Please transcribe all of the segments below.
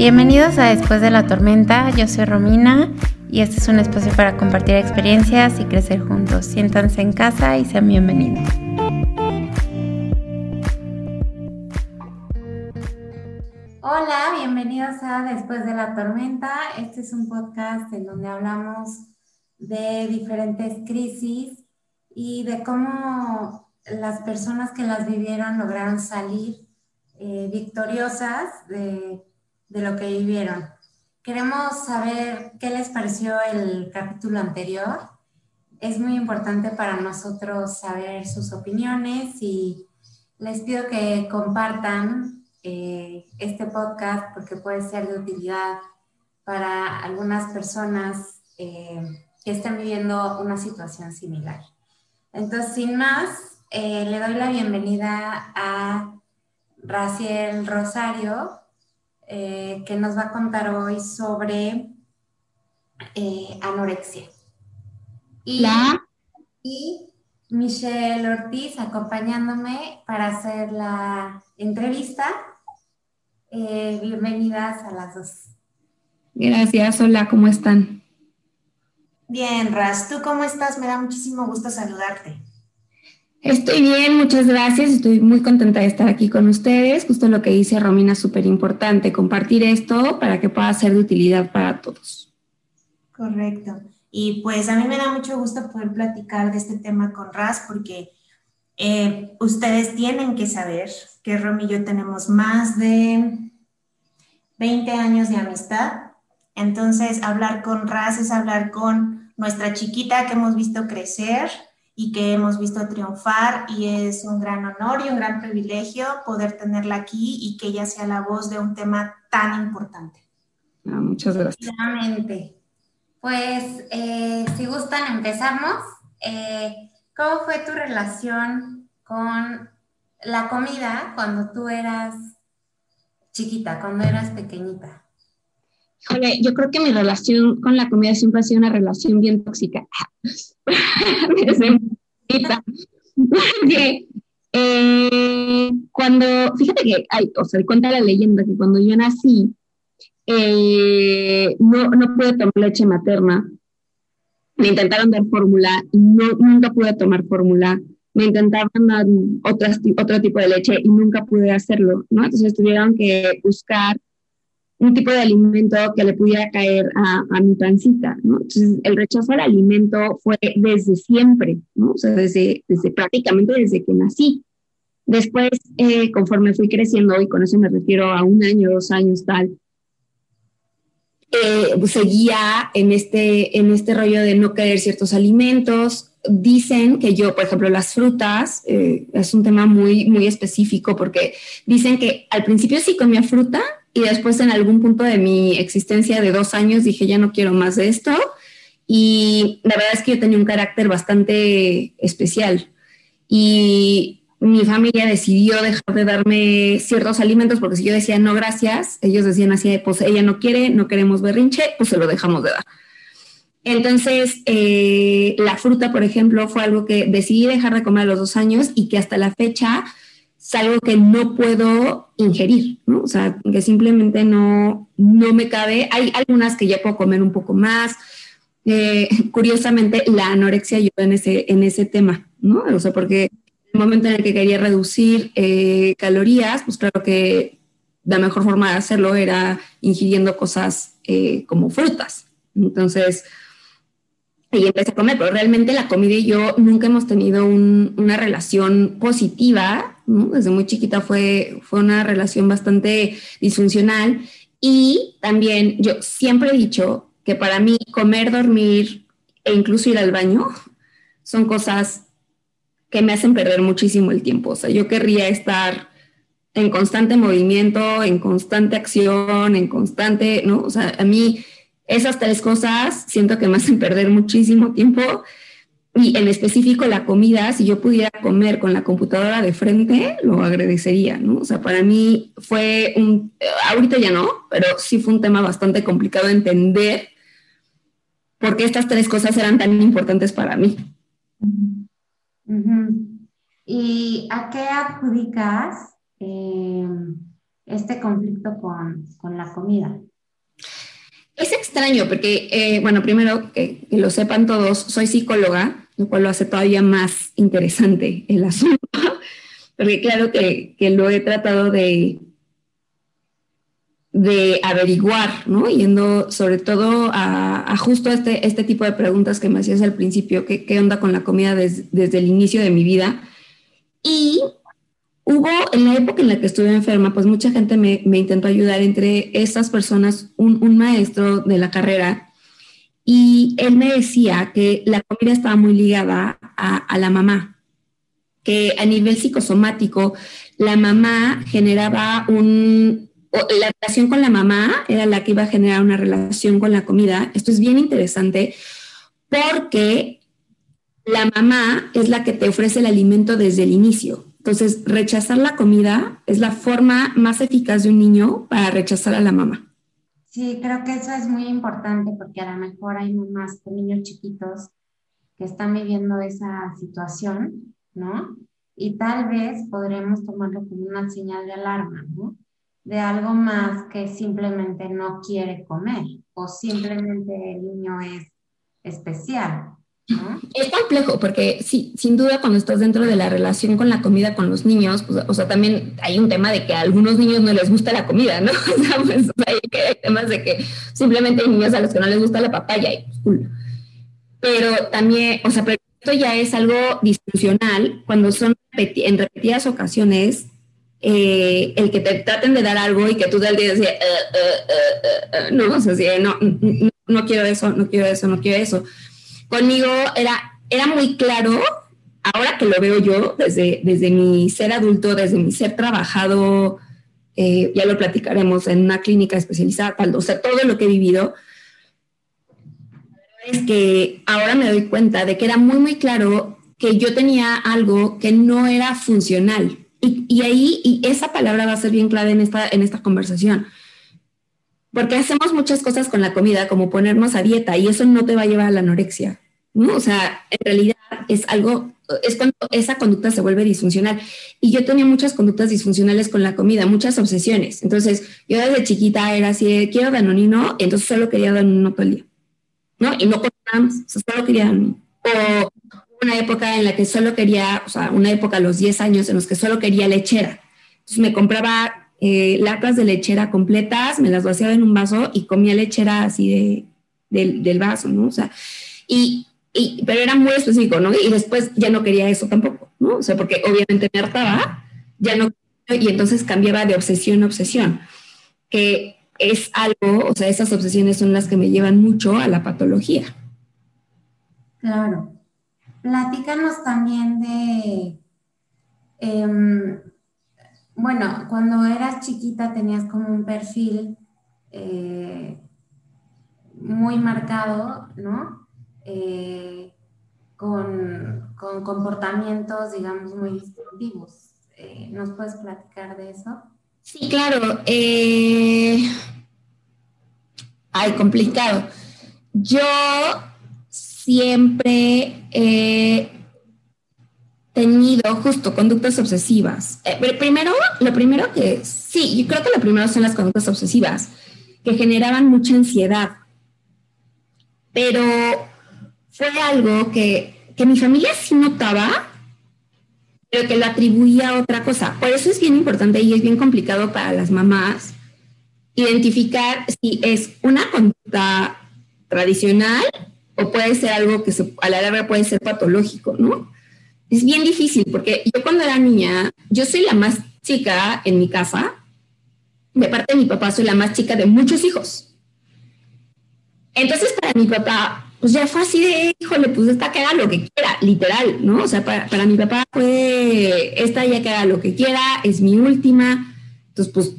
Bienvenidos a Después de la Tormenta, yo soy Romina y este es un espacio para compartir experiencias y crecer juntos. Siéntanse en casa y sean bienvenidos. Hola, bienvenidos a Después de la Tormenta. Este es un podcast en donde hablamos de diferentes crisis y de cómo las personas que las vivieron lograron salir eh, victoriosas de de lo que vivieron. Queremos saber qué les pareció el capítulo anterior. Es muy importante para nosotros saber sus opiniones y les pido que compartan eh, este podcast porque puede ser de utilidad para algunas personas eh, que estén viviendo una situación similar. Entonces, sin más, eh, le doy la bienvenida a Raciel Rosario, eh, que nos va a contar hoy sobre eh, anorexia. Y, y Michelle Ortiz acompañándome para hacer la entrevista. Eh, bienvenidas a las dos. Gracias, hola, ¿cómo están? Bien, Ras, ¿tú cómo estás? Me da muchísimo gusto saludarte. Estoy bien, muchas gracias. Estoy muy contenta de estar aquí con ustedes. Justo lo que dice Romina es súper importante, compartir esto para que pueda ser de utilidad para todos. Correcto. Y pues a mí me da mucho gusto poder platicar de este tema con Raz porque eh, ustedes tienen que saber que Rom y yo tenemos más de 20 años de amistad. Entonces, hablar con Raz es hablar con nuestra chiquita que hemos visto crecer y que hemos visto triunfar y es un gran honor y un gran privilegio poder tenerla aquí y que ella sea la voz de un tema tan importante. Ah, muchas gracias. Pues eh, si gustan empezamos. Eh, ¿Cómo fue tu relación con la comida cuando tú eras chiquita, cuando eras pequeñita? Híjole, yo creo que mi relación con la comida siempre ha sido una relación bien tóxica. Desde eh, cuando, fíjate que, hay, o sea, cuenta la leyenda que cuando yo nací, eh, no, no pude tomar leche materna. Me intentaron dar fórmula y no, nunca pude tomar fórmula. Me intentaban dar otras, otro tipo de leche y nunca pude hacerlo, ¿no? Entonces tuvieron que buscar un tipo de alimento que le pudiera caer a, mi pancita. Entonces, el rechazo al alimento fue desde siempre, ¿no? O sea, desde, desde prácticamente desde que nací. Después, eh, conforme fui creciendo, y con eso me refiero a un año, dos años, tal, eh, seguía en este, en este rollo de no querer ciertos alimentos. Dicen que yo, por ejemplo, las frutas, eh, es un tema muy, muy específico porque dicen que al principio sí comía fruta, y después en algún punto de mi existencia de dos años dije, ya no quiero más de esto. Y la verdad es que yo tenía un carácter bastante especial. Y mi familia decidió dejar de darme ciertos alimentos porque si yo decía no gracias, ellos decían así, pues ella no quiere, no queremos berrinche, pues se lo dejamos de dar. Entonces, eh, la fruta, por ejemplo, fue algo que decidí dejar de comer a los dos años y que hasta la fecha es algo que no puedo ingerir. O sea, que simplemente no, no me cabe. Hay algunas que ya puedo comer un poco más. Eh, curiosamente, la anorexia ayudó en ese, en ese tema, ¿no? O sea, porque el momento en el que quería reducir eh, calorías, pues claro que la mejor forma de hacerlo era ingiriendo cosas eh, como frutas. Entonces, y empecé a comer, pero realmente la comida y yo nunca hemos tenido una relación positiva, desde muy chiquita fue, fue una relación bastante disfuncional. Y también yo siempre he dicho que para mí comer, dormir e incluso ir al baño son cosas que me hacen perder muchísimo el tiempo, o sea, yo querría estar en constante movimiento, en constante acción, en constante, ¿no? O sea, a mí esas tres cosas siento que me hacen perder muchísimo tiempo y en específico la comida, si yo pudiera comer con la computadora de frente, lo agradecería, ¿no? O sea, para mí fue un, ahorita ya no, pero sí fue un tema bastante complicado de entender por qué estas tres cosas eran tan importantes para mí. ¿Y a qué adjudicas eh, este conflicto con, con la comida. Es extraño porque, eh, bueno, primero que, lo sepan todos, soy psicóloga, lo cual lo hace todavía más interesante el asunto, porque claro que, que lo he tratado de, de averiguar, ¿no? Yendo sobre todo a, justo este, este tipo de preguntas que me hacías al principio, ¿qué, qué onda con la comida desde el inicio de mi vida? Y hubo, en la época en la que estuve enferma, pues mucha gente me, intentó ayudar, entre estas personas, un, maestro de la carrera, y él me decía que la comida estaba muy ligada a la mamá, que a nivel psicosomático, la mamá generaba un, la relación con la mamá era la que iba a generar una relación con la comida. Esto es bien interesante porque la mamá es la que te ofrece el alimento desde el inicio. Entonces, rechazar la comida es la forma más eficaz de un niño para rechazar a la mamá. Sí, creo que eso es muy importante porque a lo mejor hay mamás niños chiquitos que están viviendo esa situación, ¿no? Y tal vez podremos tomarlo como una señal de alarma, ¿no? De algo más que simplemente no quiere comer o simplemente el niño es especial. Es complejo porque sí, sin duda cuando estás dentro de la relación con la comida con los niños, pues, o sea, también hay un tema de que a algunos niños no les gusta la comida, ¿no? O sea, pues, hay, temas de que simplemente hay niños a los que no les gusta la papaya y pues, Pero también, o sea, pero esto ya es algo disfuncional cuando son en repetidas ocasiones eh, el que te traten de dar algo y que tú del día decir, uh, uh, no, o sea, no, no quiero eso, no quiero eso, no quiero eso conmigo era, era muy claro, ahora que lo veo yo, desde, desde mi ser adulto, desde mi ser trabajado, eh, ya lo platicaremos en una clínica especializada, o sea, todo lo que he vivido, es que ahora me doy cuenta de que era muy, muy claro que yo tenía algo que no era funcional. Y, y, ahí, y esa palabra va a ser bien clave en esta, en esta conversación. Porque hacemos muchas cosas con la comida, como ponernos a dieta, y eso no te va a llevar a la anorexia. ¿no? O sea, en realidad es algo, es cuando esa conducta se vuelve disfuncional. Y yo tenía muchas conductas disfuncionales con la comida, muchas obsesiones. Entonces, yo desde chiquita era así, quiero danonino, entonces solo quería danonino todo el día, ¿no? Y no con nada más, solo quería danonino. O una época en la que solo quería, o sea, una época a los 10 años en los que solo quería lechera. Entonces me compraba eh, latas de lechera completas, me las vaciaba en un vaso y comía lechera así de, del vaso, ¿no? O sea, y pero era muy específico, ¿no? Y después ya no quería eso tampoco, ¿no? O sea, porque obviamente me hartaba, ya no, y entonces cambiaba de obsesión a obsesión, que es algo, o sea, esas obsesiones son las que me llevan mucho a la patología. Claro. Platícanos también de, em, bueno, cuando eras chiquita tenías como un perfil eh, muy marcado, ¿no? Eh, con, comportamientos, digamos, muy distintivos. Eh, ¿Nos puedes platicar de eso? Sí, claro. Ay, complicado. Yo siempre tenido justo conductas obsesivas. primero, lo primero que, sí, yo creo que lo primero son las conductas obsesivas, que generaban mucha ansiedad. Pero fue algo que, mi familia sí notaba, pero que lo atribuía a otra cosa. Por eso es bien importante y es bien complicado para las mamás identificar si es una conducta tradicional o puede ser algo que a la larga puede ser patológico, ¿no? Es bien difícil porque yo cuando era niña, yo soy la más chica en mi casa, de parte de mi papá soy la más chica de muchos hijos. Entonces para mi papá pues ya fue así de, híjole, pues esta que haga lo que quiera, literal, ¿no? O sea, para, mi papá fue, esta ya que haga lo que quiera, es mi última, entonces pues,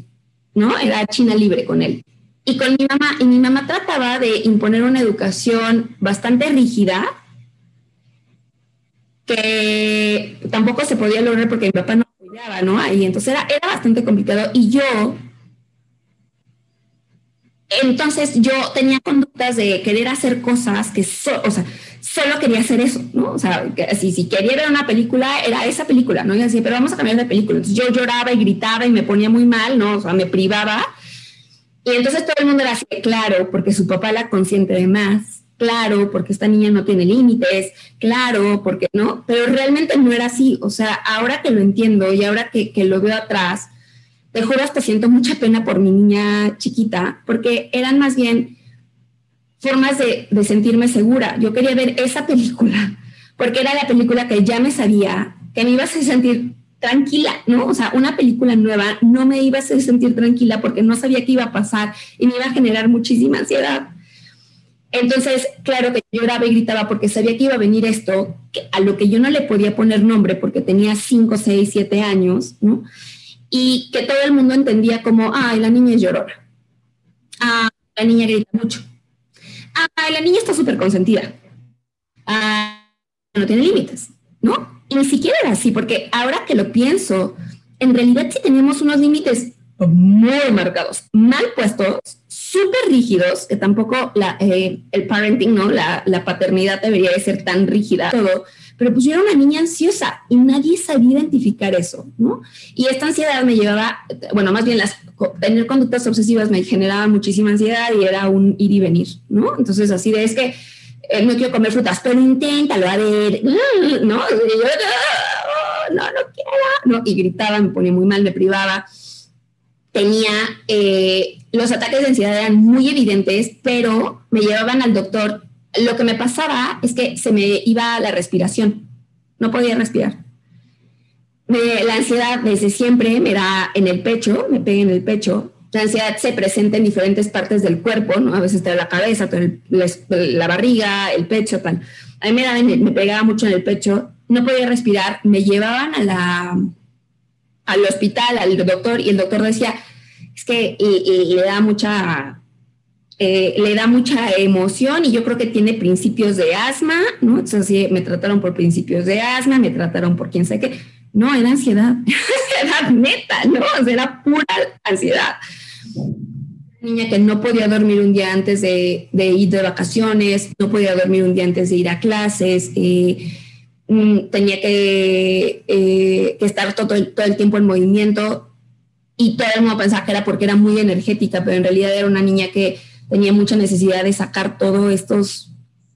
¿no? Era China libre con él. Y con mi mamá, y mi mamá trataba de imponer una educación bastante rígida, tampoco se podía lograr porque mi papá no apoyaba, ¿no? Ahí, entonces era, era bastante complicado. Y yo entonces yo tenía conductas de querer hacer cosas que, o sea, solo quería hacer eso, ¿no? O sea, si, si quería ver una película, era esa película, ¿no? Y así, pero vamos a cambiar de película. Entonces yo lloraba y gritaba y me ponía muy mal, ¿no? O sea, me privaba. Y entonces todo el mundo era así, claro, porque su papá la consiente de más, claro, porque esta niña no tiene límites, claro, porque no, pero realmente no era así. O sea, ahora que lo entiendo y ahora que, lo veo atrás, te juro, hasta siento mucha pena por mi niña chiquita, porque eran más bien formas de, de, sentirme segura. Yo quería ver esa película, porque era la película que ya me sabía, que me iba a hacer sentir tranquila, ¿no? O sea, una película nueva no me iba a hacer sentir tranquila porque no sabía qué iba a pasar y me iba a generar muchísima ansiedad. Entonces, claro que lloraba y gritaba porque sabía que iba a venir esto, a lo que yo no le podía poner nombre porque tenía 5, 6, 7 años, ¿no? y que todo el mundo entendía como, ay, la niña es llorona, ah, la niña grita mucho, ay, la niña está súper consentida, ah, no tiene límites, ¿no? Y ni siquiera era así, porque ahora que lo pienso, en realidad sí teníamos unos límites muy marcados, mal puestos, súper rígidos, que tampoco la, eh, el parenting, ¿no? La, la paternidad debería de ser tan rígida, todo, pero pues yo era una niña ansiosa y nadie sabía identificar eso, ¿no? Y esta ansiedad me llevaba, bueno, más bien las, tener conductas obsesivas me generaba muchísima ansiedad y era un ir y venir, ¿no? Entonces así de es que eh, no quiero comer frutas, pero inténtalo, a ver, ¿no? no, no quiero, ¿no? Y gritaba, me ponía muy mal, me privaba. Tenía, eh, los ataques de ansiedad eran muy evidentes, pero me llevaban al doctor lo que me pasaba es que se me iba la respiración, no podía respirar. la ansiedad desde siempre me da en el pecho, me pega en el pecho. La ansiedad se presenta en diferentes partes del cuerpo, ¿no? A veces está la cabeza, la, barriga, el pecho, tal. A mí me, me pegaba mucho en el pecho, no podía respirar, me llevaban a la, al hospital, al doctor, y el doctor decía, es que le da mucha eh, le da mucha emoción y yo creo que tiene principios de asma, ¿no? Entonces, me trataron por principios de asma, me trataron por quién sé qué. No, era ansiedad, era neta, ¿no? O sea, era pura ansiedad. Niña que no podía dormir un día antes de, ir de vacaciones, no podía dormir un día antes de ir a clases, eh, mm, tenía que, eh, estar todo, todo el tiempo en movimiento y todo el mundo pensaba que era porque era muy energética, pero en realidad era una niña que tenía mucha necesidad de sacar todos estos,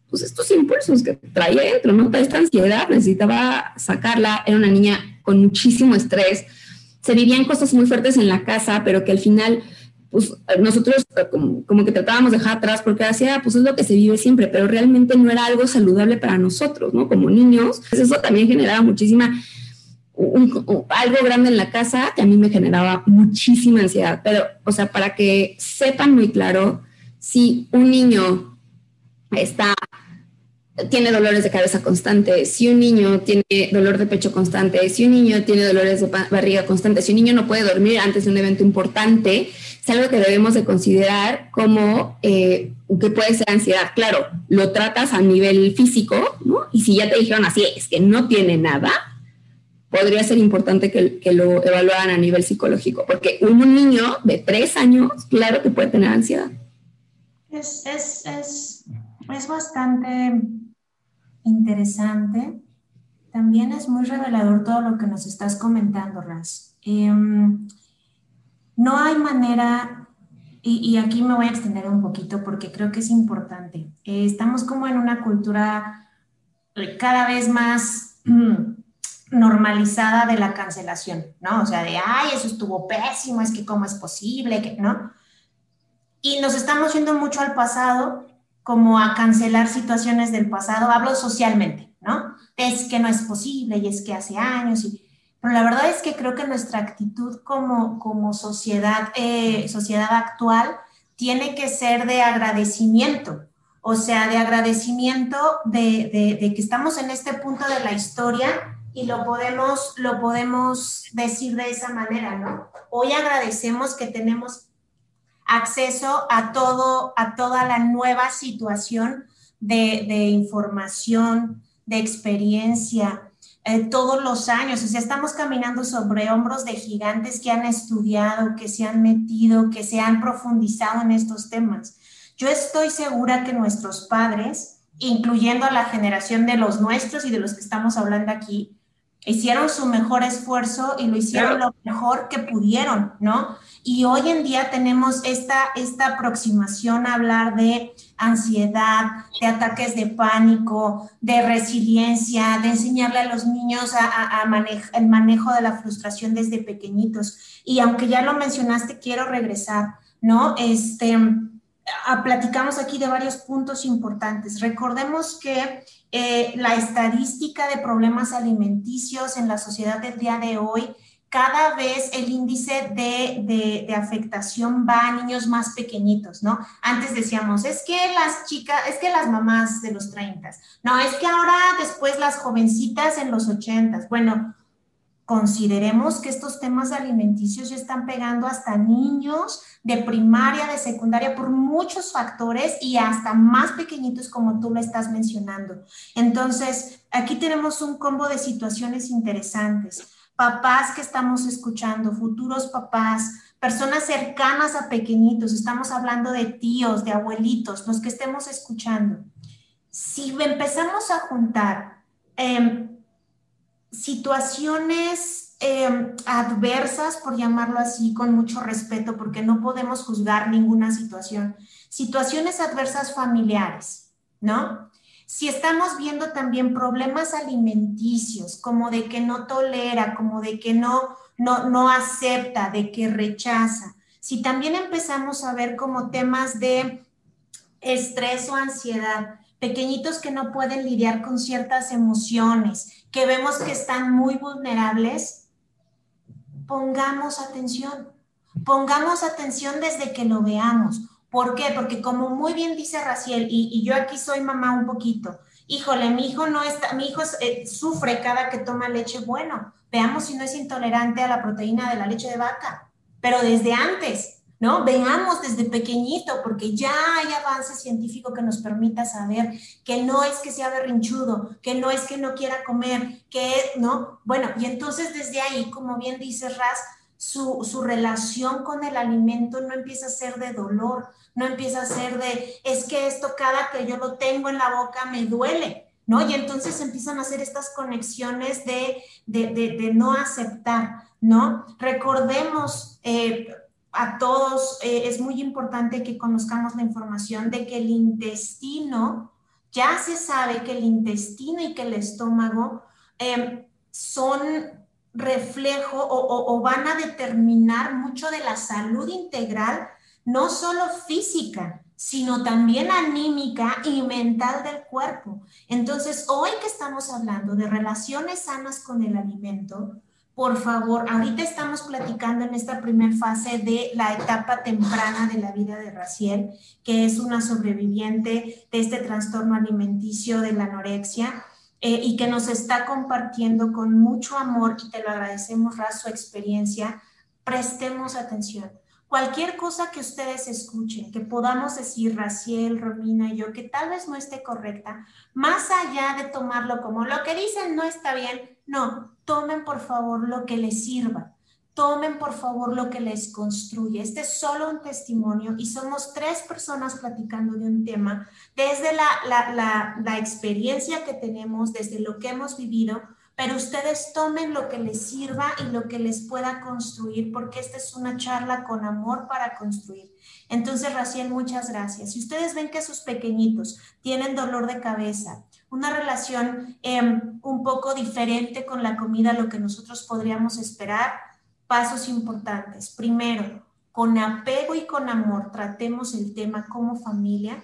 pues estos impulsos que traía dentro, ¿no? Toda esta ansiedad, necesitaba sacarla, era una niña con muchísimo estrés, se vivían cosas muy fuertes en la casa, pero que al final, pues nosotros como, que tratábamos de dejar atrás porque hacía, pues es lo que se vive siempre, pero realmente no era algo saludable para nosotros, ¿no? Como niños, pues eso también generaba muchísima algo grande en la casa que a mí me generaba muchísima ansiedad. Pero, o sea, para que sepan muy claro, si un niño está, tiene dolores de cabeza constantes, si un niño tiene dolor de pecho constante, si un niño tiene dolores de barriga constante, si un niño no puede dormir antes de un evento importante, es algo que debemos de considerar como eh, que puede ser ansiedad. Claro, lo tratas a nivel físico, ¿no? Y si ya te dijeron así, es que no tiene nada, podría ser importante que, que, lo evaluaran a nivel psicológico, porque un niño de tres años, claro que puede tener ansiedad. Es, es, es, es bastante interesante. También es muy revelador todo lo que nos estás comentando, Raz. Em, no hay manera, y, aquí me voy a extender un poquito porque creo que es importante. Eh, estamos como en una cultura cada vez más normalizada de la cancelación, ¿no? O sea, de, ay, eso estuvo pésimo, es que cómo es posible, ¿no? y nos estamos yendo mucho al pasado, como a cancelar situaciones del pasado, hablo socialmente, ¿no? Es que no es posible y es que hace años, y, pero la verdad es que creo que nuestra actitud como, como sociedad, eh, sociedad actual tiene que ser de agradecimiento, o sea, de agradecimiento de, de, de, que estamos en este punto de la historia y lo podemos, lo podemos decir de esa manera, ¿no? Hoy agradecemos que tenemos acceso a todo, a toda la nueva situación de, información, de experiencia. eh, todos los años. O sea, estamos caminando sobre hombros de gigantes que han estudiado, que se han metido, que se han profundizado en estos temas. Yo estoy segura que nuestros padres, incluyendo a la generación de los nuestros y de los que estamos hablando aquí, hicieron su mejor esfuerzo y lo hicieron lo mejor que pudieron, ¿no? Y hoy en día tenemos esta, esta aproximación a hablar de ansiedad, de ataques de pánico, de resiliencia, de enseñarle a los niños a, el manejo de la frustración desde pequeñitos. Y aunque ya lo mencionaste, quiero regresar, ¿no? Este, a, platicamos aquí de varios puntos importantes. Recordemos que eh, la estadística de problemas alimenticios en la sociedad del día de hoy, cada vez el índice de, de, afectación va a niños más pequeñitos, ¿no? Antes decíamos, es que las chicas, es que las mamás de los 30, no, es que ahora después las jovencitas en los 80, bueno, consideremos que estos temas alimenticios ya están pegando hasta niños de primaria, de secundaria, por muchos factores y hasta más pequeñitos como tú lo estás mencionando. Entonces, aquí tenemos un combo de situaciones interesantes. Papás que estamos escuchando, futuros papás, personas cercanas a pequeñitos, estamos hablando de tíos, de abuelitos, los que estemos escuchando. Si empezamos a juntar eh, situaciones em, adversas, por llamarlo así, con mucho respeto, porque no podemos juzgar ninguna situación. Situaciones adversas familiares, ¿no? Si estamos viendo también problemas alimenticios, como de que no tolera, como de que no, no, no acepta, de que rechaza. Si también empezamos a ver como temas de estrés o ansiedad, pequeñitos que no pueden lidiar con ciertas emociones, que vemos que están muy vulnerables, pongamos atención, pongamos atención desde que lo veamos. ¿Por qué? Porque como muy bien dice Raciel, y, yo aquí soy mamá un poquito, híjole, mi hijo no está, mi hijo eh, sufre cada que toma leche, bueno, veamos si no es intolerante a la proteína de la leche de vaca, pero desde antes, ¿no? Veamos desde pequeñito, porque ya hay avance científico que nos permita saber que no es que sea berrinchudo, que no es que no quiera comer, que, ¿no? Bueno, y entonces desde ahí, como bien dice Raz, su, su, relación con el alimento no empieza a ser de dolor, no empieza a ser de, es que esto cada que yo lo tengo en la boca me duele, ¿no? Y entonces empiezan a hacer estas conexiones de, de, de, no aceptar, ¿no? Recordemos, eh, a todos eh, es muy importante que conozcamos la información de que el intestino, ya se sabe que el intestino y que el estómago em, son reflejo o, o, van a determinar mucho de la salud integral, no solo física, sino también anímica y mental del cuerpo. Entonces, hoy que estamos hablando de relaciones sanas con el alimento, por favor, ahorita estamos platicando en esta primera fase de la etapa temprana de la vida de Raciel, que es una sobreviviente de este trastorno alimenticio de la anorexia eh, y que nos está compartiendo con mucho amor y te lo agradecemos, Raz, su experiencia. Prestemos atención. Cualquier cosa que ustedes escuchen, que podamos decir Raciel, Romina y yo, que tal vez no esté correcta, más allá de tomarlo como lo que dicen no está bien, no, tomen por favor lo que les sirva. Tomen por favor lo que les construye. Este es solo un testimonio y somos tres personas platicando de un tema desde la, experiencia que tenemos, desde lo que hemos vivido, pero ustedes tomen lo que les sirva y lo que les pueda construir, porque esta es una charla con amor para construir. Entonces, Raciel, muchas gracias. Si ustedes ven que sus pequeñitos tienen dolor de cabeza, una relación em, un poco diferente con la comida, lo que nosotros podríamos esperar, pasos importantes. Primero, con apego y con amor tratemos el tema como familia,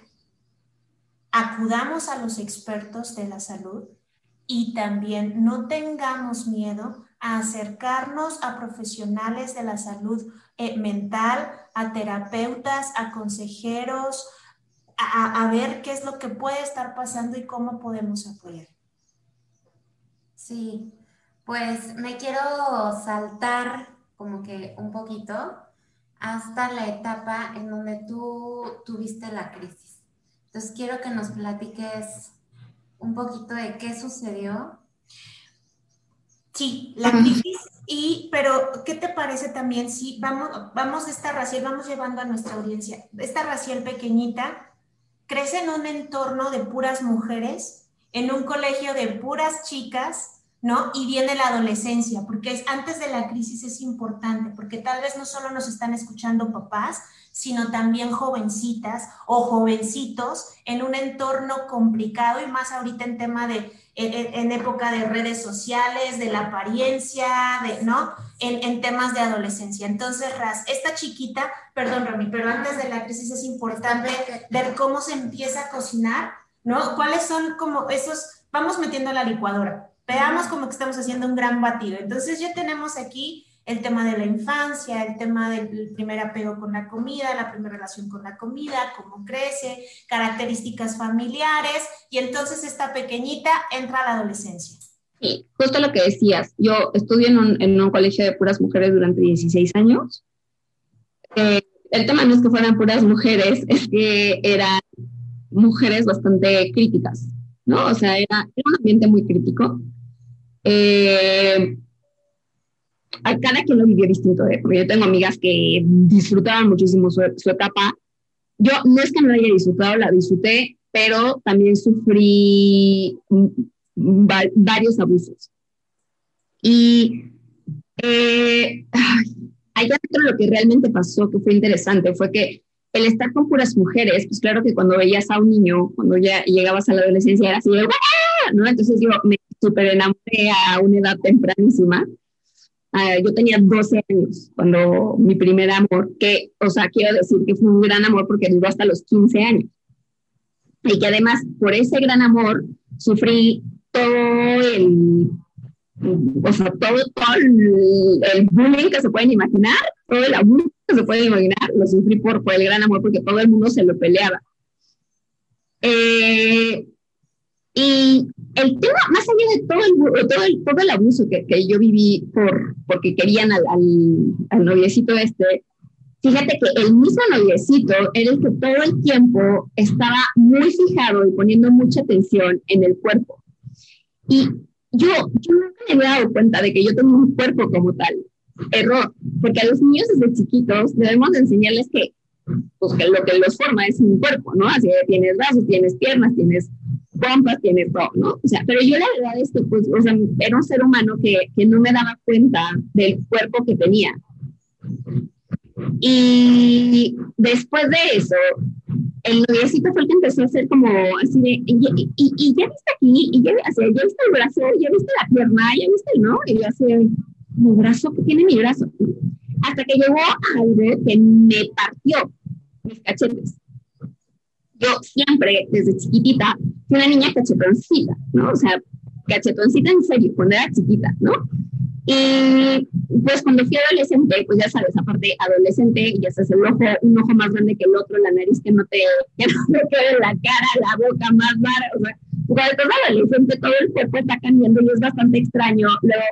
acudamos a los expertos de la salud y también no tengamos miedo a acercarnos a profesionales de la salud eh, mental, a terapeutas, a consejeros, a, ver qué es lo que puede estar pasando y cómo podemos apoyar. Sí, pues me quiero saltar como que un poquito hasta la etapa en donde tú tuviste la crisis. Entonces quiero que nos platiques un poquito de qué sucedió. Sí, la crisis y, pero, ¿qué te parece también si vamos, vamos esta racial, vamos llevando a nuestra audiencia, esta racial pequeñita crece en un entorno de puras mujeres, en un colegio de puras chicas, ¿no? Y viene la adolescencia, porque es, antes de la crisis es importante, porque tal vez no solo nos están escuchando papás, sino también jovencitas o jovencitos en un entorno complicado y más ahorita en tema de en, época de redes sociales, de la apariencia, de, ¿no? En, temas de adolescencia. Entonces, Raz, esta chiquita, perdón, Rami, pero antes de la crisis es importante ver cómo se empieza a cocinar, ¿no? ¿Cuáles son como esos, vamos metiendo la licuadora, veamos como que estamos haciendo un gran batido. Entonces, ya tenemos aquí el tema de la infancia, el tema del primer apego con la comida, la primera relación con la comida, cómo crece, características familiares, y entonces esta pequeñita entra a la adolescencia. Sí, justo lo que decías, yo estudié en un, colegio de puras mujeres durante 16 años. Eh, el tema no es que fueran puras mujeres, es que eran mujeres bastante críticas, ¿no? O sea, era, era un ambiente muy crítico. Eh, a cada quien lo vivió distinto, ¿eh? porque yo tengo amigas que disfrutaban muchísimo su, etapa. Yo no es que no la haya disfrutado, la disfruté, pero también sufrí varios abusos. Y eh, allá dentro lo que realmente pasó, que fue interesante, fue que el estar con puras mujeres, pues claro que cuando veías a un niño, cuando ya llegabas a la adolescencia, era así de, ¿no? Entonces yo me súper enamoré a una edad tempranísima Ah, yo tenía 12 años cuando mi primer amor, que, o sea, quiero decir que fue un gran amor porque duró hasta los 15 años. Y que además, por ese gran amor, sufrí todo el, o sea, todo, el, bullying que se pueden imaginar, todo el abuso que se pueden imaginar, lo sufrí por, por el gran amor porque todo el mundo se lo peleaba. Eh, y el tema, más allá de todo el, todo el, todo el abuso que, que, yo viví por, porque querían al, al, noviecito este, fíjate que el mismo noviecito era el que todo el tiempo estaba muy fijado y poniendo mucha atención en el cuerpo. Y yo, yo nunca me había dado cuenta de que yo tengo un cuerpo como tal. Error, porque a los niños desde chiquitos debemos enseñarles que, pues, que lo que los forma es un cuerpo, ¿no? Así tienes brazos, tienes piernas, tienes pompas, tienes todo, ¿no? O sea, pero yo la verdad es que, pues, o sea, era un ser humano que, que no me daba cuenta del cuerpo que tenía. Y después de eso, el noviecito fue el que empezó a hacer como así de, y, y, ya viste aquí, y ya, o ya viste el brazo, ya viste la pierna, ya viste ¿no? Y yo así, mi brazo, ¿qué tiene mi brazo? Hasta que llegó algo que me partió mis cachetes yo siempre, desde chiquitita, fui una niña cachetoncita, ¿no? O sea, cachetoncita en serio, cuando era chiquita, ¿no? Y pues cuando fui adolescente, pues ya sabes, aparte adolescente, ya sabes, el ojo, un ojo más grande que el otro, la nariz que no te, que no quede la cara, la boca más rara, o sea, cuando estás adolescente todo el cuerpo está cambiando y es bastante extraño. Luego,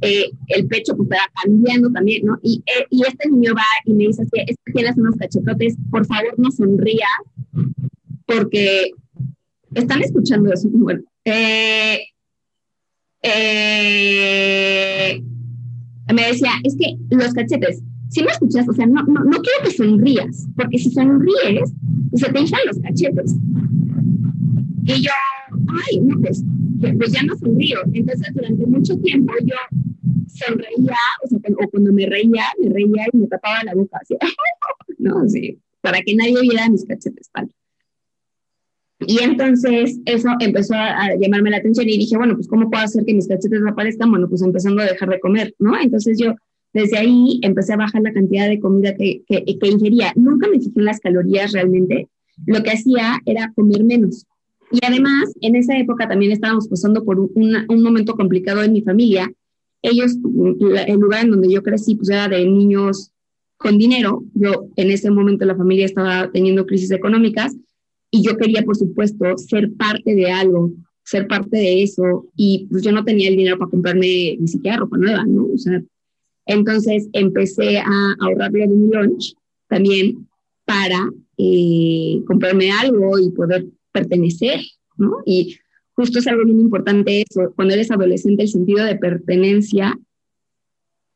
eh, el pecho pues está cambiando también, ¿no? Y, eh, y este niño va y me dice así, es que tienes unos cachetotes, por favor no sonría, porque están escuchando eso. Bueno, eh, eh, me decía, es que los cachetes, si me escuchas, o sea, no, no, no quiero que sonrías, porque si sonríes, se te hinchan los cachetes. Y yo, ay, no, pues, pues ya no sonrío. Entonces, durante mucho tiempo yo sonreía, o sea, o cuando me reía, me reía y me tapaba la boca, así, no, sí, para que nadie viera mis cachetes, ¿vale? Y entonces eso empezó a, llamarme la atención y dije, bueno, pues ¿cómo puedo hacer que mis cachetes aparezcan? Bueno, pues empezando a dejar de comer, ¿no? Entonces yo desde ahí empecé a bajar la cantidad de comida que, que, que ingería. Nunca me fijé en las calorías realmente. Lo que hacía era comer menos. Y además, en esa época también estábamos pasando por un, un momento complicado en mi familia. Ellos, el lugar en donde yo crecí, pues era de niños con dinero. Yo, en ese momento, la familia estaba teniendo crisis económicas y yo quería, por supuesto, ser parte de algo, ser parte de eso, y pues yo no tenía el dinero para comprarme ni siquiera ropa nueva, ¿no? O sea, entonces empecé a ahorrarle de mi lunch también para eh, comprarme algo y poder pertenecer, ¿no? Y justo es algo bien importante eso, cuando eres adolescente el sentido de pertenencia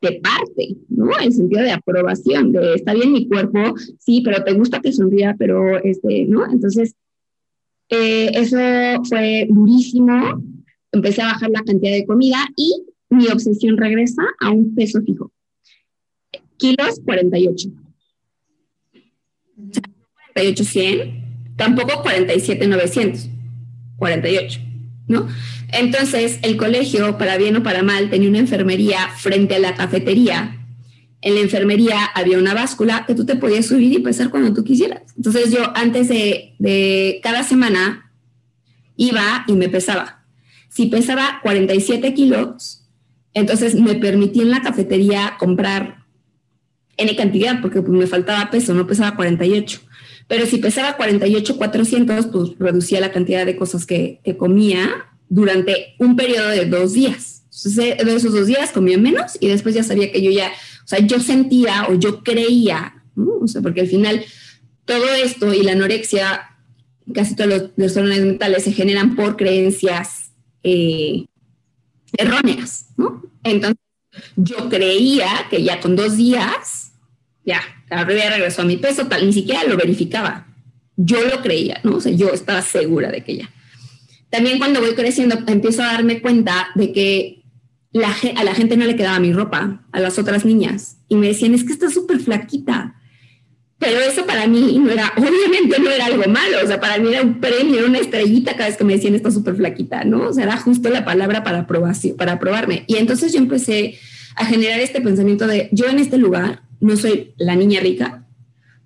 te parte, ¿no? El sentido de aprobación, de está bien mi cuerpo, sí, pero te gusta que sonría, pero este, ¿no? Entonces, eh, eso fue durísimo, empecé a bajar la cantidad de comida y mi obsesión regresa a un peso fijo. Kilos 48. 48, 100, tampoco 47, 900, 48, Entonces, el colegio, para bien o para mal, tenía una enfermería frente a la cafetería. En la enfermería había una báscula que tú te podías subir y pesar cuando tú quisieras. Entonces, yo antes de, de cada semana iba y me pesaba. Si pesaba 47 kilos, entonces me permití en la cafetería comprar N cantidad porque pues, me faltaba peso, no pesaba 48. Pero si pesaba 48, 400, pues reducía la cantidad de cosas que, comía durante un periodo de dos días. Entonces, de esos dos días comía menos y después ya sabía que yo ya, o sea, yo sentía o yo creía, o sea, porque al final todo esto y la anorexia, casi todos los desórdenes mentales se generan por creencias eh, erróneas, ¿no? Entonces, yo creía que ya con dos días, ya, había regresó a mi peso, tal, ni siquiera lo verificaba. Yo lo creía, ¿no? O sea, yo estaba segura de que ya. También cuando voy creciendo, empiezo a darme cuenta de que la, a la gente no le quedaba mi ropa, a las otras niñas. Y me decían, es que está súper flaquita. Pero eso para mí no era, obviamente no era algo malo, o sea, para mí era un premio, era una estrellita cada vez que me decían, está súper flaquita, ¿no? O sea, era justo la palabra para, aprobación, para aprobarme. Y entonces yo empecé a generar este pensamiento de, yo en este lugar no soy la niña rica,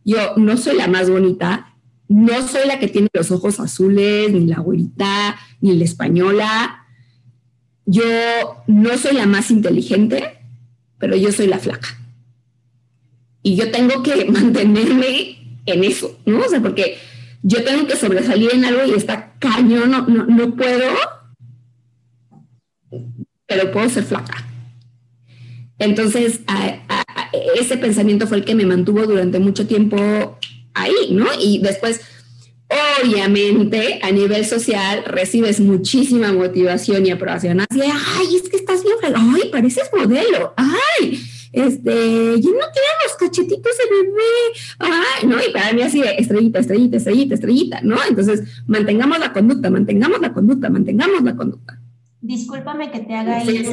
yo no soy la más bonita, no soy la que tiene los ojos azules, ni la güerita, ni la española, yo no soy la más inteligente, pero yo soy la flaca. Y yo tengo que mantenerme en eso, ¿no? O sea, porque yo tengo que sobresalir en algo y está cañón, no, no, no puedo, pero puedo ser flaca. Entonces, ese pensamiento fue el que me mantuvo durante mucho tiempo ahí, ¿no? Y después, obviamente, a nivel social, recibes muchísima motivación y aprobación. Así, ay, es que estás bien, ay, pareces modelo, ay, este, yo no quiero los cachetitos de bebé, ay, ¿no? Y para mí así, estrellita, estrellita, estrellita, estrellita, ¿no? Entonces, mantengamos la conducta, mantengamos la conducta, mantengamos la conducta. Discúlpame que te haga ahí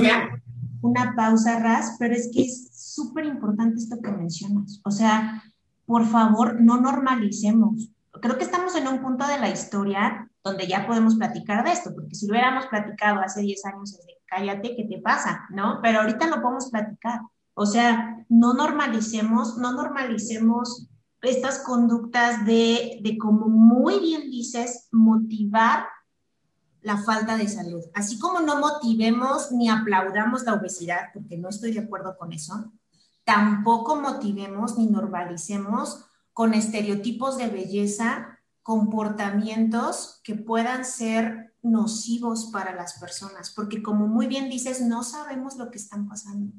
una pausa, Raz, pero es que es súper importante esto que mencionas. O sea, por favor, no normalicemos. Creo que estamos en un punto de la historia donde ya podemos platicar de esto, porque si lo hubiéramos platicado hace 10 años, es de cállate, ¿qué te pasa? ¿No? Pero ahorita lo podemos platicar. O sea, no normalicemos, no normalicemos estas conductas de, de como muy bien dices, motivar la falta de salud. Así como no motivemos ni aplaudamos la obesidad, porque no estoy de acuerdo con eso, tampoco motivemos ni normalicemos con estereotipos de belleza comportamientos que puedan ser nocivos para las personas, porque como muy bien dices, no sabemos lo que están pasando.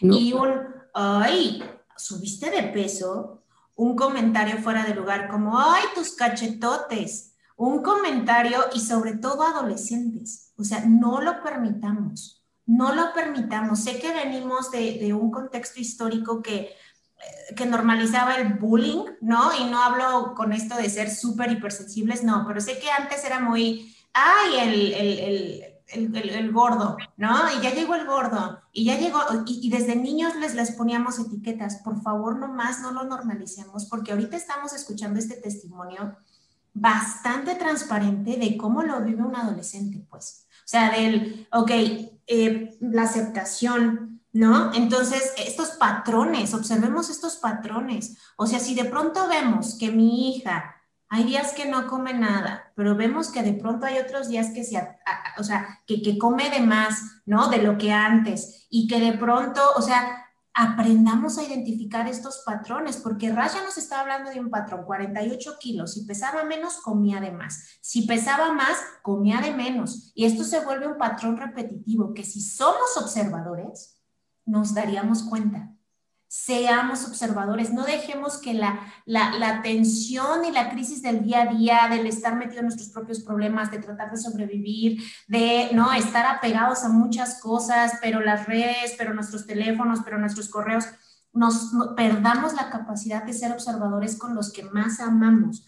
Y un, ay, subiste de peso, un comentario fuera de lugar como, ay, tus cachetotes, un comentario y sobre todo adolescentes. O sea, no lo permitamos, no lo permitamos. Sé que venimos de, un contexto histórico que, eh, que normalizaba el bullying, ¿no? Y no hablo con esto de ser súper hipersensibles, no, pero sé que antes era muy, ay, el, el, el, el, gordo, ¿no? Y ya llegó el gordo, y ya llegó, y, desde niños les, les poníamos etiquetas, por favor, no más, no lo normalicemos, porque ahorita estamos escuchando este testimonio bastante transparente de cómo lo vive un adolescente, pues. O sea, del, ok, eh, la aceptación, ¿no? Entonces, estos patrones, observemos estos patrones. O sea, si de pronto vemos que mi hija, hay días que no come nada, pero vemos que de pronto hay otros días que se, o sea, que, que come de más, ¿no? De lo que antes, y que de pronto, o sea, aprendamos a identificar estos patrones, porque Raya nos está hablando de un patrón, 48 kilos, si pesaba menos, comía de más, si pesaba más, comía de menos, y esto se vuelve un patrón repetitivo que si somos observadores, nos daríamos cuenta. Seamos observadores, no dejemos que la, la, tensión y la crisis del día a día, del estar metido en nuestros propios problemas, de tratar de sobrevivir, de no estar apegados a muchas cosas, pero las redes, pero nuestros teléfonos, pero nuestros correos, nos perdamos la capacidad de ser observadores con los que más amamos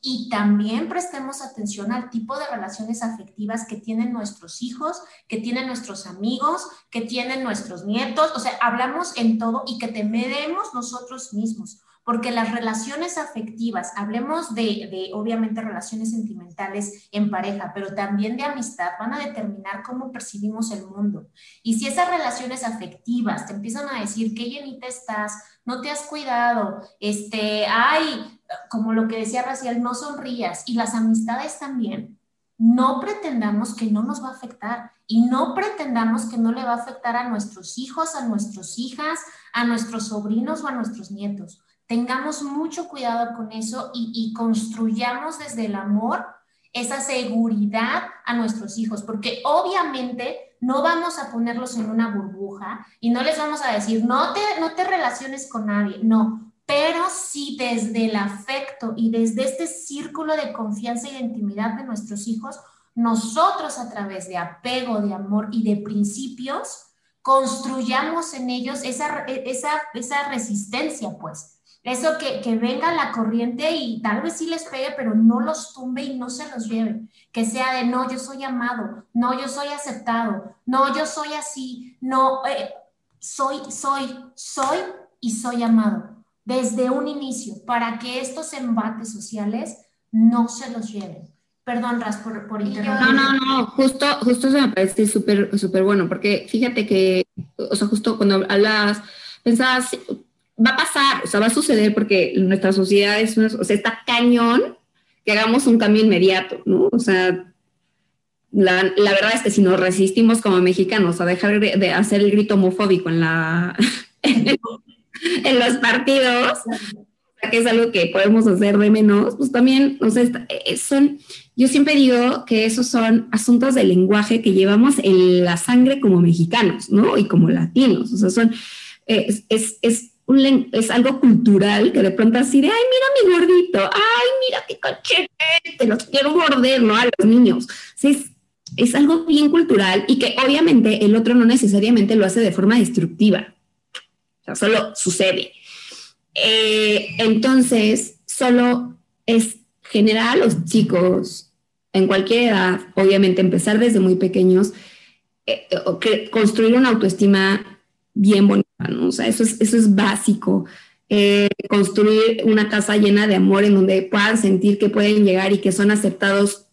Y también prestemos atención al tipo de relaciones afectivas que tienen nuestros hijos, que tienen nuestros amigos, que tienen nuestros nietos, o sea, hablamos en todo y que tememos nosotros mismos porque las relaciones afectivas, hablemos de, obviamente relaciones sentimentales en pareja, pero también de amistad, van a determinar cómo percibimos el mundo. Y si esas relaciones afectivas te empiezan a decir qué llenita estás, no te has cuidado, este, ay, como lo que decía Raciel, no sonrías, y las amistades también, no pretendamos que no nos va a afectar y no pretendamos que no le va a afectar a nuestros hijos, a nuestras hijas, a nuestros sobrinos o a nuestros nietos. Tengamos mucho cuidado con eso y, construyamos desde el amor esa seguridad a nuestros hijos, porque obviamente no vamos a ponerlos en una burbuja y no les vamos a decir, no te, no te relaciones con nadie, no, pero sí desde el afecto y desde este círculo de confianza y de intimidad de nuestros hijos, nosotros a través de apego, de amor y de principios, construyamos en ellos esa, esa, esa resistencia, pues, eso que, que, venga la corriente y tal vez sí les pegue, pero no los tumbe y no se los lleve. Que sea de, no, yo soy amado, no, yo soy aceptado, no, yo soy así, no, eh, soy, soy, soy y soy amado. Desde un inicio, para que estos embates sociales no se los lleven. Perdón, Ras, por, por interrumpir. No, no, no, justo, justo eso me parece súper, súper bueno, porque fíjate que, o sea, justo cuando hablas, pensabas, va a pasar, o sea, va a suceder porque nuestra sociedad es, o sea, está cañón que hagamos un cambio inmediato, ¿no? O sea, la, la, verdad es que si nos resistimos como mexicanos a dejar de hacer el grito homofóbico en, la, en los partidos, que es algo que podemos hacer de menos, pues también, o sea, eh, son, yo siempre digo que esos son asuntos de lenguaje que llevamos en la sangre como mexicanos, ¿no? Y como latinos, o sea, son, es, es, es es algo cultural que de pronto así de, ay, mira mi gordito, ay, mira qué cachete, los quiero morder, ¿no? A los niños. es, es algo bien cultural y que obviamente el otro no necesariamente lo hace de forma destructiva. O sea, solo sucede. Eh, entonces, solo es generar a los chicos en cualquier edad, obviamente empezar desde muy pequeños, eh, construir una autoestima bien bonita o sea, eso es, eso es básico. Eh, construir una casa llena de amor en donde puedan sentir que pueden llegar y que son aceptados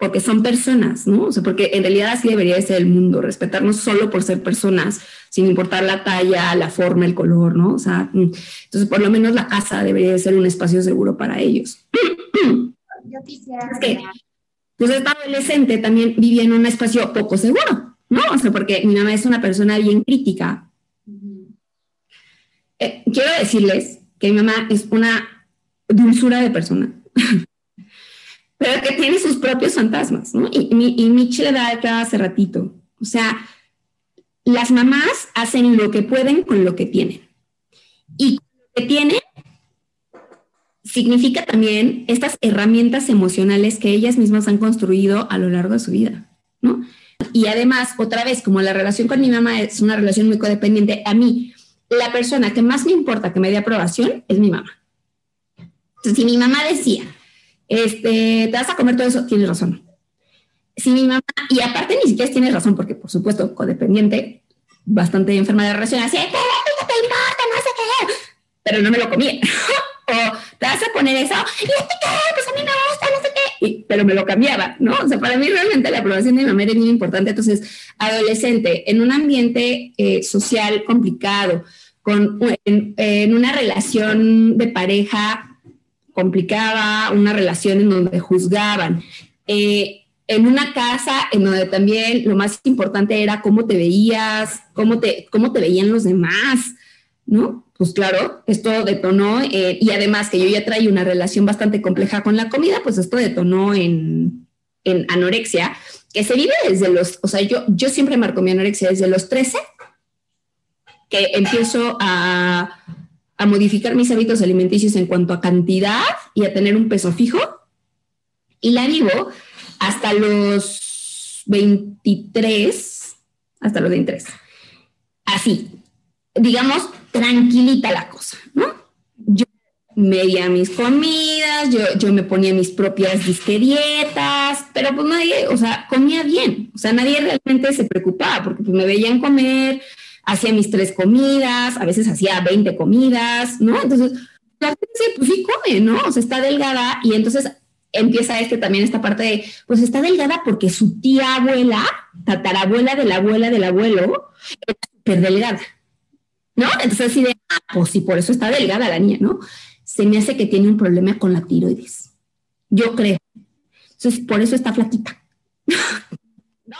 porque son personas, ¿no? O sea, porque en realidad así debería ser el mundo, respetarnos solo por ser personas, sin importar la talla, la forma, el color, ¿no? O sea, mm, entonces por lo menos la casa debería ser un espacio seguro para ellos. Yo quisiera que, pues esta adolescente también vivía en un espacio poco seguro, ¿no? O sea, porque mi mamá es una persona bien crítica, eh, quiero decirles que mi mamá es una dulzura de persona, pero que tiene sus propios fantasmas, ¿no? Y, y, Mitch le da cada hace ratito. O sea, las mamás hacen lo que pueden con lo que tienen. Y lo que tienen significa también estas herramientas emocionales que ellas mismas han construido a lo largo de su vida, ¿no? Y además, otra vez, como la relación con mi mamá es una relación muy codependiente, a mí la persona que más me importa que me dé aprobación es mi mamá. Entonces, si mi mamá decía, este, te vas a comer todo eso, tienes razón. Si mi mamá, y aparte ni siquiera tienes razón, porque por supuesto, codependiente, bastante enferma de relación, así, ¿qué te importa? No sé qué. Pero no me lo comía. te vas a poner eso, y este qué, pues a mí me gusta, no sé qué. pero me lo cambiaba, ¿no? O sea, para mí realmente la aprobación de mi mamá era muy importante. Entonces, adolescente, en un ambiente eh, social complicado, con, en, una relación de pareja complicada, una relación en donde juzgaban. Eh, en una casa en donde también lo más importante era cómo te veías, cómo te, cómo te veían los demás, ¿no? Pues claro, esto detonó, eh, y además que yo ya traía una relación bastante compleja con la comida, pues esto detonó en, anorexia, que se vive desde los, o sea, yo, yo siempre marco mi anorexia desde los 13 que empiezo a modificar mis hábitos alimenticios en cuanto a cantidad y a tener un peso fijo. Y la vivo hasta los 23, hasta los 23. Así, digamos, tranquilita la cosa, ¿no? Yo medía mis comidas, yo, yo me ponía mis propias disquerietas, pero pues nadie, o sea, comía bien, o sea, nadie realmente se preocupaba porque pues me veían comer, hacía mis tres comidas, a veces hacía 20 comidas, ¿no? Entonces, la gente pues sí come, ¿no? O sea, está delgada y entonces empieza este también esta parte de, pues está delgada porque su tía abuela, tatarabuela de la abuela del abuelo, era súper delgada, Entonces así de, ah, pues sí, por eso está delgada la niña, ¿no? Se me hace que tiene un problema con la tiroides. Yo creo. Entonces, por eso está flaquita. no,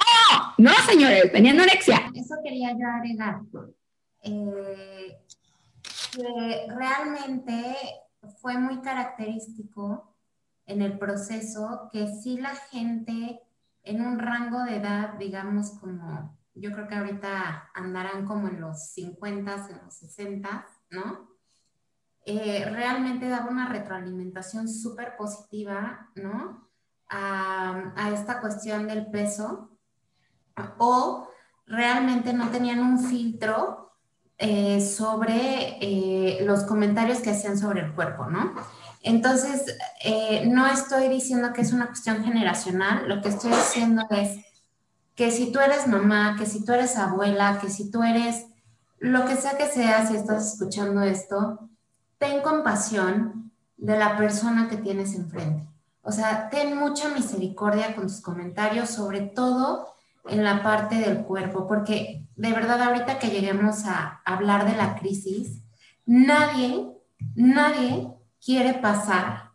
no, señores, tenía anorexia. Eso quería yo agregar. Eh, que realmente fue muy característico en el proceso que sí la gente en un rango de edad, digamos como, yo creo que ahorita andarán como en los 50, en los 60, ¿no? Eh, realmente daba una retroalimentación súper positiva, ¿no? A, a, esta cuestión del peso o realmente no tenían un filtro eh, sobre eh, los comentarios que hacían sobre el cuerpo, ¿no? Entonces, eh, no estoy diciendo que es una cuestión generacional, lo que estoy diciendo es que si tú eres mamá, que si tú eres abuela, que si tú eres lo que sea que sea, si estás escuchando esto, ten compasión de la persona que tienes enfrente. O sea, ten mucha misericordia con tus comentarios, sobre todo en la parte del cuerpo, porque de verdad ahorita que lleguemos a hablar de la crisis, nadie, nadie quiere pasar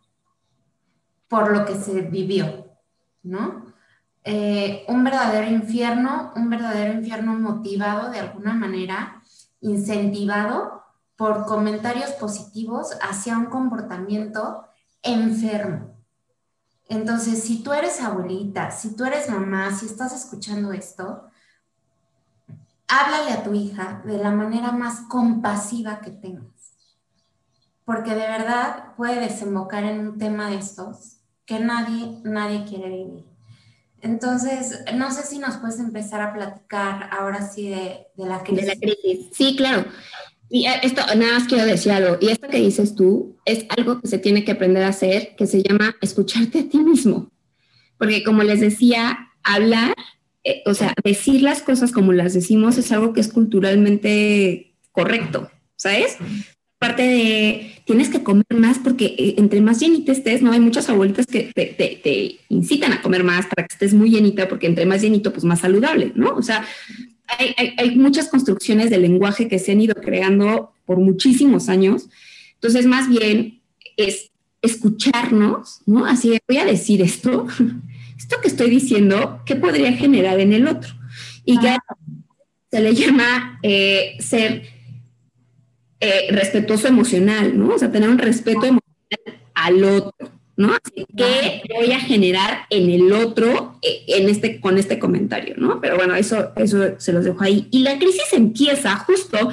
por lo que se vivió, ¿no? Eh, un verdadero infierno, un verdadero infierno motivado de alguna manera, incentivado por comentarios positivos hacia un comportamiento enfermo. Entonces, si tú eres abuelita, si tú eres mamá, si estás escuchando esto, háblale a tu hija de la manera más compasiva que tengas porque de verdad puede desembocar en un tema de estos que nadie, nadie quiere vivir. Entonces, no sé si nos puedes empezar a platicar ahora sí de, de la crisis. De la crisis, sí, claro. Y eh, esto, nada más quiero decir algo, y esto que dices tú es algo que se tiene que aprender a hacer, que se llama escucharte a ti mismo. Porque como les decía, hablar, eh, o sea, decir las cosas como las decimos es algo que es culturalmente correcto, ¿sabes? Parte de tienes que comer más porque eh, entre más llenita estés, ¿no? Hay muchas abuelitas que te, te, incitan a comer más para que estés muy llenita porque entre más llenito, pues más saludable, ¿no? O sea, hay, hay, hay muchas construcciones de lenguaje que se han ido creando por muchísimos años. Entonces, más bien es escucharnos, ¿no? Así voy a decir esto, esto que estoy diciendo, ¿qué podría generar en el otro? Y que se le llama eh, ser eh, respetuoso emocional, ¿no? O sea, tener un respeto emocional al otro, ¿no? Así que voy a generar en el otro eh, en este, con este comentario, ¿no? Pero bueno, eso, eso se los dejo ahí. Y la crisis empieza justo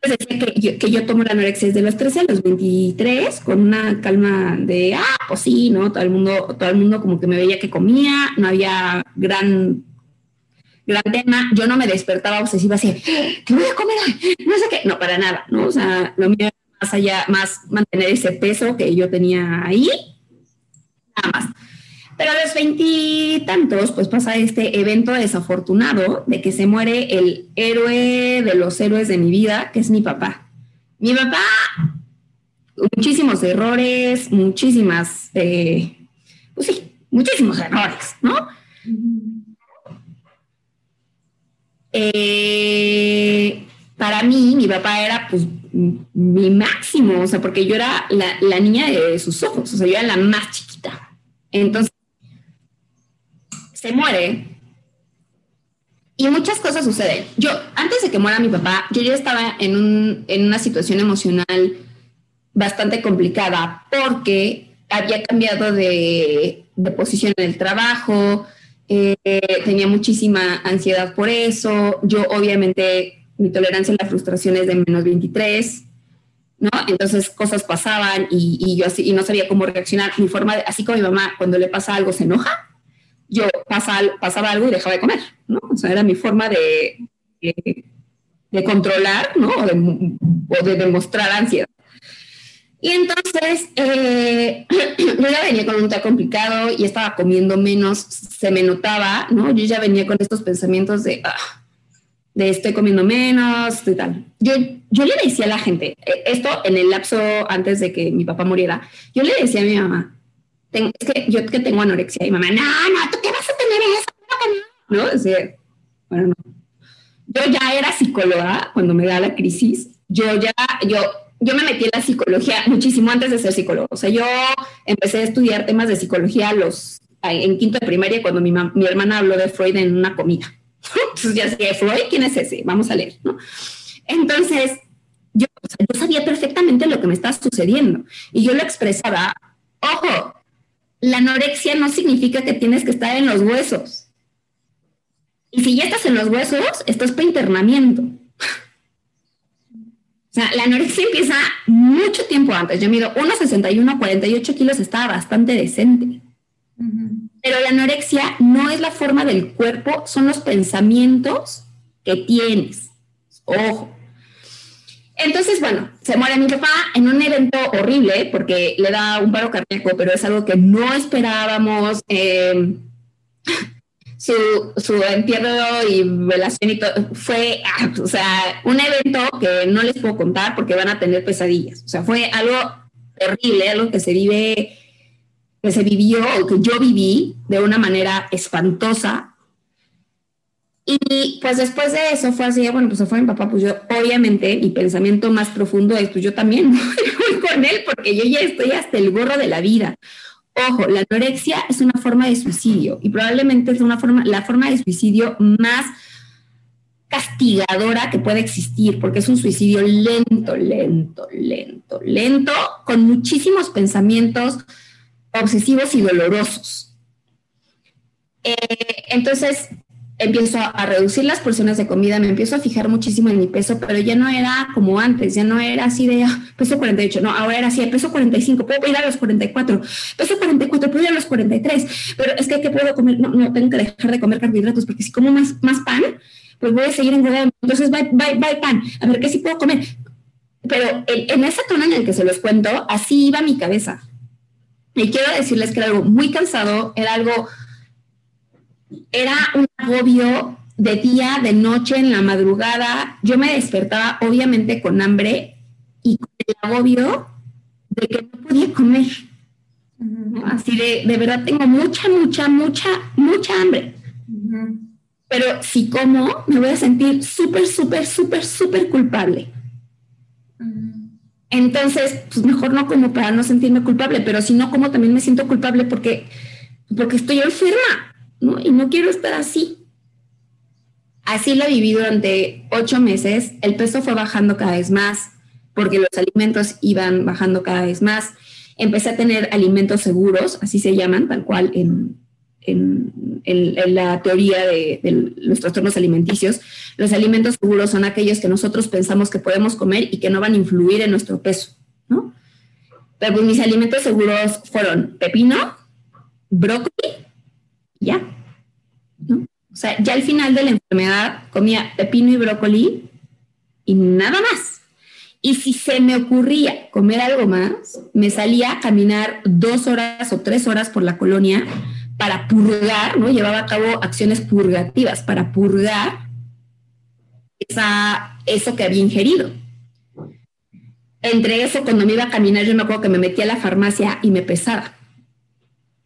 pues que yo, que yo tomo la anorexia desde los 13 a los 23 con una calma de, ah, pues sí, ¿no? Todo el mundo, todo el mundo como que me veía que comía, no había gran gran tema, yo no me despertaba obsesiva así, ¿qué voy a comer? No sé qué, no, para nada, ¿no? O sea, lo mío más allá, más mantener ese peso que yo tenía ahí, nada más. Pero a los veintitantos, pues pasa este evento desafortunado de que se muere el héroe de los héroes de mi vida, que es mi papá. Mi papá, muchísimos errores, muchísimas, eh, pues sí, muchísimos errores, ¿no? Eh, para mí, mi papá era pues mi máximo, o sea, porque yo era la, niña de sus ojos, o sea, yo era la más chiquita. Entonces, se muere y muchas cosas suceden. Yo, antes de que muera mi papá, yo ya estaba en, una situación emocional bastante complicada porque había cambiado de posición en el trabajo, eh, tenía muchísima ansiedad por eso. Yo obviamente mi tolerancia a la frustración es de menos 23, ¿no? Entonces cosas pasaban y, yo así, y no sabía cómo reaccionar. Mi forma, de, así como mi mamá, cuando le pasa algo se enoja, yo pasa, pasaba algo y dejaba de comer, ¿no? O sea, era mi forma de, de, controlar, ¿no? O de demostrar ansiedad. Y entonces, eh, yo ya venía con un día complicado y estaba comiendo menos, se me notaba, ¿no? Yo ya venía con estos pensamientos de, ah, de estoy comiendo menos, y tal. Yo, yo le decía a la gente, eh, esto en el lapso antes de que mi papá muriera, yo le decía a mi mamá, es que yo que tengo anorexia, y mamá, no, no, ¿tú qué vas a tener eso? No, decía, bueno, no. Yo ya era psicóloga cuando me da la crisis, yo ya, yo yo me metí en la psicología muchísimo antes de ser psicólogo. O sea, yo empecé a estudiar temas de psicología en quinto de primaria cuando mi, hermana habló de Freud en una comida. Entonces ya sé, Freud, ¿quién es ese? Vamos a leer, ¿no? Entonces, yo sabía perfectamente lo que me estaba sucediendo y yo lo expresaba, ojo, la anorexia no significa que tienes que estar en los huesos. Y si ya estás en los huesos, estás para internamiento sea, la anorexia empieza mucho tiempo antes. Yo mido 1,61, 48 kilos, estaba bastante decente. Pero la anorexia no es la forma del cuerpo, son los pensamientos que tienes. Ojo. Entonces, bueno, se muere mi papá en un evento horrible porque le da un paro cardíaco, pero es algo que no esperábamos. Eh, su, su entierro y velación y todo, fue, ah, o sea, un evento que no les puedo contar porque van a tener pesadillas. O sea, fue algo terrible, algo que se vive, que se vivió o que yo viví de una manera espantosa. Y pues después de eso fue así, bueno, pues se fue mi papá, pues yo obviamente mi pensamiento más profundo es, pues yo también voy con él porque yo ya estoy hasta el gorro de la vida. Ojo, la anorexia es una forma de suicidio y probablemente es una forma, la forma de suicidio más castigadora que puede existir, porque es un suicidio lento, lento, lento, lento, con muchísimos pensamientos obsesivos y dolorosos. Eh, entonces, empiezo a, reducir las porciones de comida, me empiezo a fijar muchísimo en mi peso, pero ya no era como antes, ya no era así de ah, peso 48, no, ahora era así, peso 45, puedo ir a los 44, peso 44, puedo ir a los 43, pero es que ¿qué puedo comer? No, no, tengo que dejar de comer carbohidratos, porque si como más, más pan, pues voy a seguir engordando, entonces bye, bye, bye pan, a ver qué sí puedo comer. Pero en, en ese tono en el que se los cuento, así iba mi cabeza. Y quiero decirles que era algo muy cansado, era algo era un agobio de día, de noche, en la madrugada. Yo me despertaba obviamente con hambre y con el agobio de que no podía comer. Así de, de verdad tengo mucha, mucha, mucha, mucha hambre. Pero si como, me voy a sentir súper, súper, súper, súper culpable. Entonces, pues mejor no como para no sentirme culpable, pero si no como también me siento culpable porque, porque estoy enferma. ¿No? Y no quiero estar así. Así lo viví durante ocho meses. El peso fue bajando cada vez más porque los alimentos iban bajando cada vez más. Empecé a tener alimentos seguros, así se llaman, tal cual en, la teoría de, los trastornos alimenticios. Los alimentos seguros son aquellos que nosotros pensamos que podemos comer y que no van a influir en nuestro peso, ¿no? Pero pues, mis alimentos seguros fueron pepino, brócoli ya. O sea, ya al final de la enfermedad comía pepino y brócoli y nada más. Y si se me ocurría comer algo más, me salía a caminar dos horas o tres horas por la colonia para purgar, ¿no? Llevaba a cabo acciones purgativas para purgar esa, eso que había ingerido. Entre eso, cuando me iba a caminar, yo me acuerdo que me metía a la farmacia y me pesaba,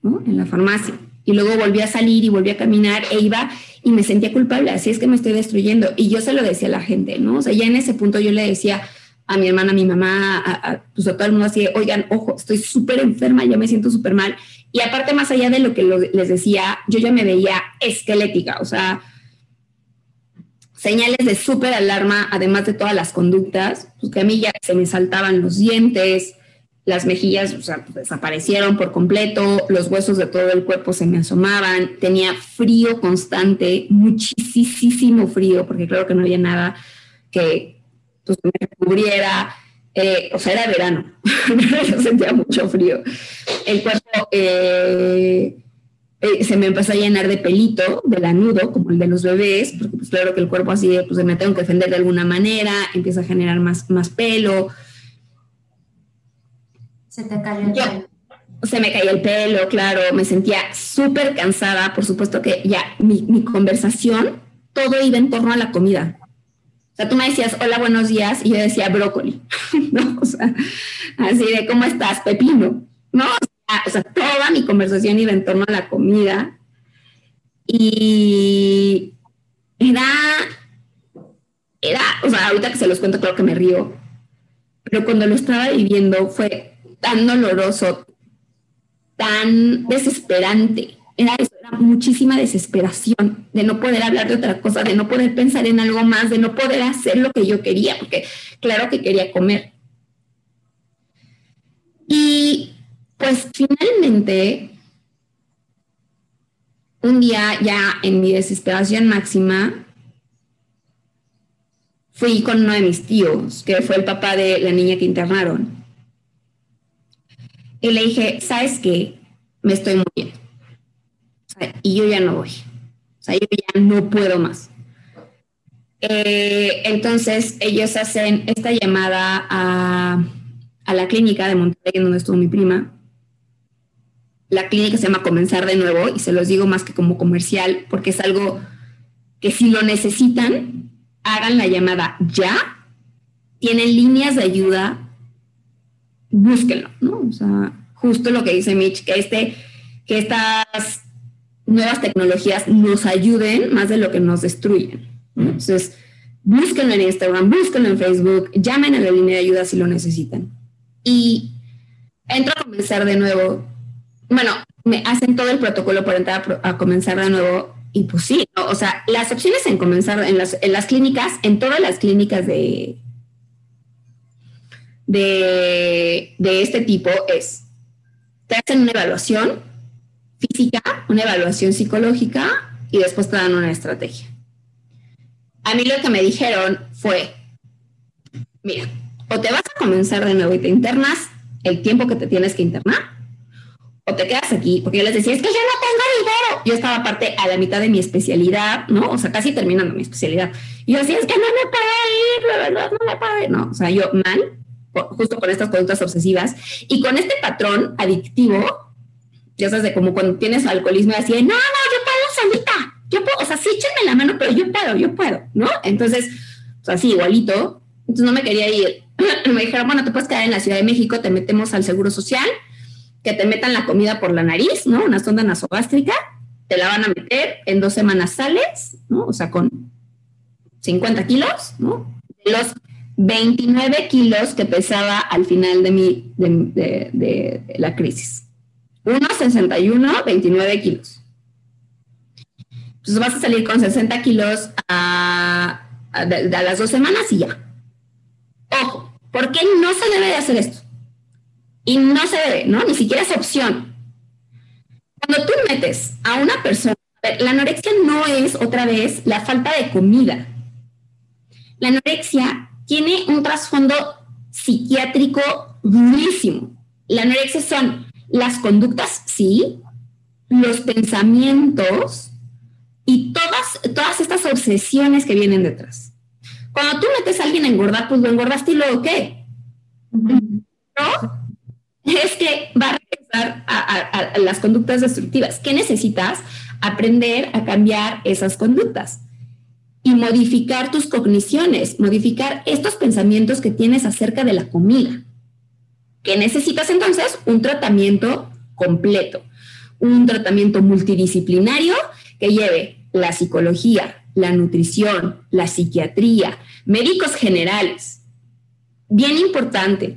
¿no? En la farmacia y luego volví a salir y volví a caminar e iba y me sentía culpable, así es que me estoy destruyendo. Y yo se lo decía a la gente, ¿no? O sea, ya en ese punto yo le decía a mi hermana, a mi mamá, a, pues todo el mundo así, oigan, ojo, estoy súper enferma, ya me siento súper mal. Y aparte, más allá de lo que les decía, yo ya me veía esquelética, o sea, señales de súper alarma, además de todas las conductas, pues que a mí ya se me saltaban los dientes, las mejillas desaparecieron por completo, los huesos de todo el cuerpo se me asomaban, tenía frío constante, muchísimo frío, porque claro que no había nada que pues, me cubriera, eh, o sea, era verano, yo sentía mucho frío. El cuerpo eh, eh, se me empezó a llenar de pelito, de lanudo, como el de los bebés, porque pues claro que el cuerpo así, pues me tengo que defender de alguna manera, empieza a generar más, más pelo. Se te cayó el pelo. Se me caía el pelo, claro, me sentía súper cansada, por supuesto que ya mi, mi conversación, todo iba en torno a la comida o sea, tú me decías, hola, buenos días, y yo decía brócoli, ¿no? O sea, así de, ¿cómo estás, pepino? ¿No? O sea, toda mi conversación iba en torno a la comida. Y era, era, o sea, ahorita que se los cuento, creo que me río, pero cuando lo estaba viviendo fue tan doloroso, tan desesperante, era eso, era muchísima desesperación de no poder hablar de otra cosa, de no poder pensar en algo más, de no poder hacer lo que yo quería, porque claro que quería comer. Y pues finalmente, un día ya en mi desesperación máxima, fui con uno de mis tíos, que fue el papá de la niña que internaron. Y le dije, ¿sabes qué? Me estoy muriendo y yo ya no voy. O sea, yo ya no puedo más. Eh, entonces ellos hacen esta llamada a, a, la clínica de Monterrey, donde estuvo mi prima. La clínica se llama Comenzar de Nuevo y se los digo más que como comercial porque es algo que si lo necesitan, hagan la llamada ya. Tienen líneas de ayuda, búsquenlo, ¿no? O sea, justo lo que dice Mitch, que, este, que estas nuevas tecnologías nos ayuden más de lo que nos destruyen. Entonces, búsquenlo en Instagram, búsquenlo en Facebook, llamen a la línea de ayuda si lo necesitan. Y entro a comenzar de nuevo. Bueno, me hacen todo el protocolo para entrar a, comenzar de nuevo y pues sí, o sea, las opciones en comenzar en las, en las clínicas, en todas las clínicas de, de, de este tipo es, te hacen una evaluación, física, una evaluación psicológica y después te dan una estrategia. A mí lo que me dijeron fue, mira, o te vas a comenzar de nuevo y te internas el tiempo que te tienes que internar, o te quedas aquí, porque yo les decía, es que yo no tengo dinero. Yo estaba aparte a la mitad de mi especialidad, ¿no? O sea, casi terminando mi especialidad. Y yo decía, es que no me puedo ir, de verdad, no me puedo ir. No, o sea, yo mal, justo con estas conductas obsesivas y con este patrón adictivo ya sabes, de como cuando tienes alcoholismo así, no, no, yo puedo solita, yo puedo, o sea, sí, échenme la mano, pero yo puedo, yo puedo, ¿no? Entonces, o sea, sí, igualito, entonces no me quería ir. me dijeron, bueno, te puedes quedar en la Ciudad de México, te metemos al Seguro Social, que te metan la comida por la nariz, ¿no? Una sonda nasogástrica, te la van a meter, en dos semanas sales, ¿no? O sea, con 50 kilos, ¿no? los 29 kilos que pesaba al final de, mi, de, de la crisis. 1,61, 29 kilos. Entonces vas a salir con 60 kilos a, las dos semanas y ya. Ojo, ¿por qué no se debe de hacer esto? Y no se debe, ¿no? Ni siquiera es opción. Cuando tú metes a una persona, la anorexia no es otra vez la falta de comida. La anorexia tiene un trasfondo psiquiátrico durísimo. La anorexia son las conductas, sí, los pensamientos y todas, todas estas obsesiones que vienen detrás. Cuando tú metes a alguien a engordar, pues lo engordaste y luego qué? ¿No? Es que va a regresar a, las conductas destructivas. ¿Qué necesitas? Aprender a cambiar esas conductas y modificar tus cogniciones, modificar estos pensamientos que tienes acerca de la comida que necesitas entonces un tratamiento completo, un tratamiento multidisciplinario que lleve la psicología, la nutrición, la psiquiatría, médicos generales. Bien importante,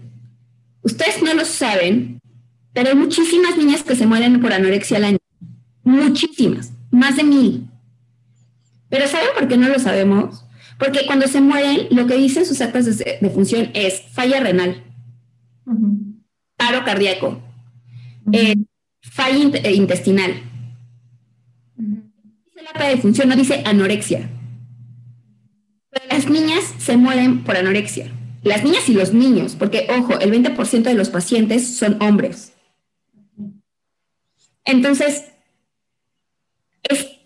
ustedes no lo saben, pero hay muchísimas niñas que se mueren por anorexia al año. Muchísimas, más de mil. Pero ¿saben por qué no lo sabemos? Porque cuando se mueren, lo que dicen sus actas de, función es falla renal, paro cardíaco, eh, falla eh, intestinal. Dice la de función, no dice anorexia. las niñas se mueren por anorexia. Las niñas y los niños, porque ojo, el 20% de los pacientes son hombres. Entonces, es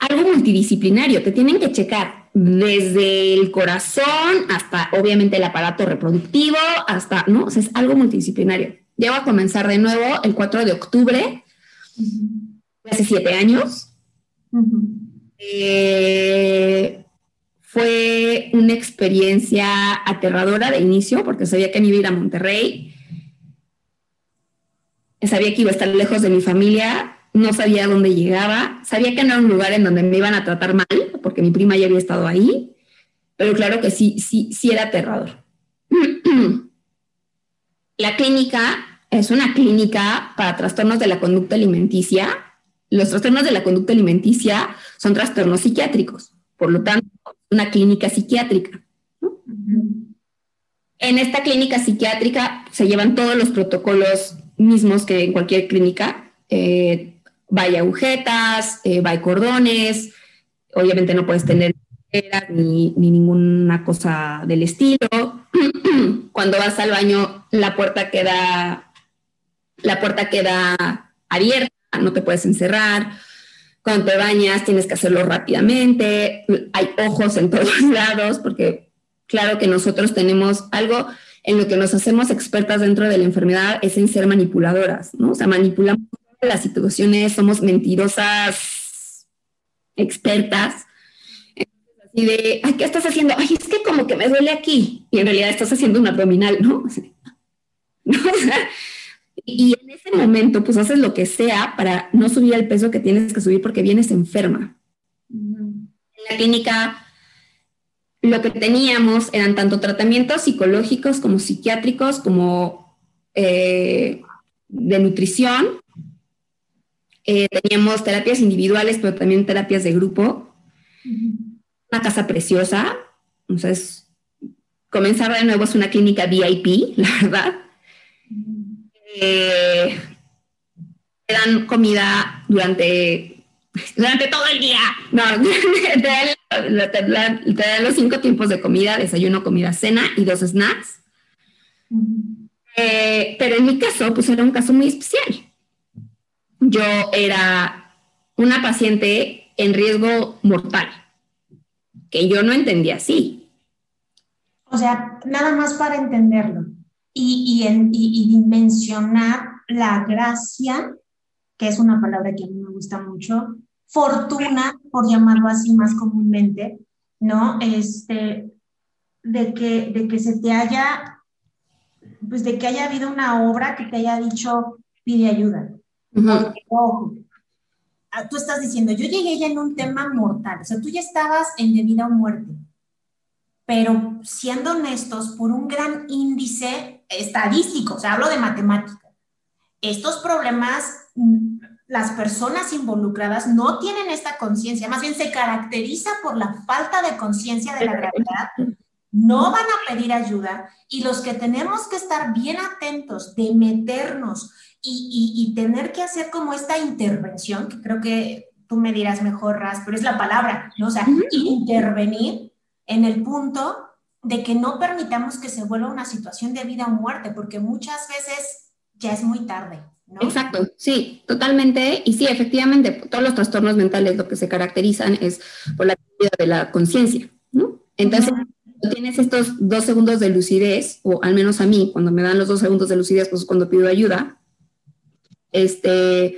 algo multidisciplinario, te tienen que checar desde el corazón hasta obviamente el aparato reproductivo, hasta, ¿no? O sea, es algo multidisciplinario. Ya a comenzar de nuevo el 4 de octubre, hace siete años. Eh, fue una experiencia aterradora de inicio porque sabía que me iba a ir a Monterrey. Sabía que iba a estar lejos de mi familia, no sabía dónde llegaba, sabía que no era un lugar en donde me iban a tratar mal, porque mi prima ya había estado ahí, pero claro que sí, sí, sí era aterrador. La clínica es una clínica para trastornos de la conducta alimenticia. Los trastornos de la conducta alimenticia son trastornos psiquiátricos, por lo tanto, una clínica psiquiátrica. En esta clínica psiquiátrica se llevan todos los protocolos mismos que en cualquier clínica. Eh, vaya agujetas, eh, va cordones, obviamente no puedes tener ni, ni ninguna cosa del estilo. Cuando vas al baño, la puerta queda, la puerta queda abierta, no te puedes encerrar. Cuando te bañas, tienes que hacerlo rápidamente. Hay ojos en todos lados, porque claro que nosotros tenemos algo en lo que nos hacemos expertas dentro de la enfermedad es en ser manipuladoras, ¿no? O sea, manipulamos las situaciones, somos mentirosas expertas. Así de, ay, ¿qué estás haciendo? Ay, es que como que me duele aquí. Y en realidad estás haciendo un abdominal, ¿no? y en ese momento, pues haces lo que sea para no subir el peso que tienes que subir porque vienes enferma. En la clínica, lo que teníamos eran tanto tratamientos psicológicos como psiquiátricos, como eh, de nutrición, eh, teníamos terapias individuales, pero también terapias de grupo. Una casa preciosa. Entonces, comenzar de nuevo es una clínica VIP, la verdad. Eh, te dan comida durante, durante todo el día. No, te, dan, los cinco tiempos de comida, desayuno, comida, cena y dos snacks. Eh, pero en mi caso, pues era un caso muy especial yo era una paciente en riesgo mortal, que yo no entendía así. O sea, nada más para entenderlo y, y, dimensionar la gracia, que es una palabra que a mí me gusta mucho, fortuna, por llamarlo así más comúnmente, ¿no? Este, de que, de que se te haya, pues de que haya habido una obra que te haya dicho, pide ayuda, ojo, ah, tú estás diciendo, yo llegué ya en un tema mortal, o sea, tú ya estabas en de vida o muerte, pero siendo honestos, por un gran índice estadístico, o sea, hablo de matemática, estos problemas, mm, las personas involucradas no tienen esta conciencia, más bien se caracteriza por la falta de conciencia de la gravedad, no van a pedir ayuda y los que tenemos que estar bien atentos de meternos y, tener que hacer como esta intervención, que creo que tú me dirás mejor, Ras, pero es la palabra, ¿no? O sea, intervenir en el punto de que no permitamos que se vuelva una situación de vida o muerte, porque muchas veces ya es muy tarde. ¿no? Exacto, sí, totalmente. Y sí, efectivamente, todos los trastornos mentales lo que se caracterizan es por la pérdida de la conciencia, ¿no? Entonces, tienes estos dos segundos de lucidez, o al menos a mí, cuando me dan los dos segundos de lucidez, pues cuando pido ayuda, este,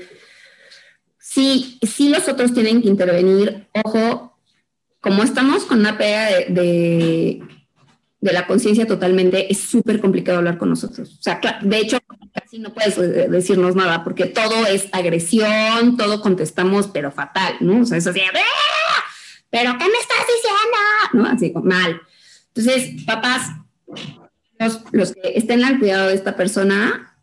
sí, sí los otros tienen que intervenir. Ojo, como estamos con una pega de, de, la conciencia totalmente, es súper complicado hablar con nosotros. O sea, de hecho, casi no puedes eh, decirnos nada porque todo es agresión, todo contestamos, pero fatal, ¿no? O sea, es así, ¡Ah! ¿pero qué me estás diciendo? ¿No? Así, mal. Entonces, papás, los, los que estén al cuidado de esta persona,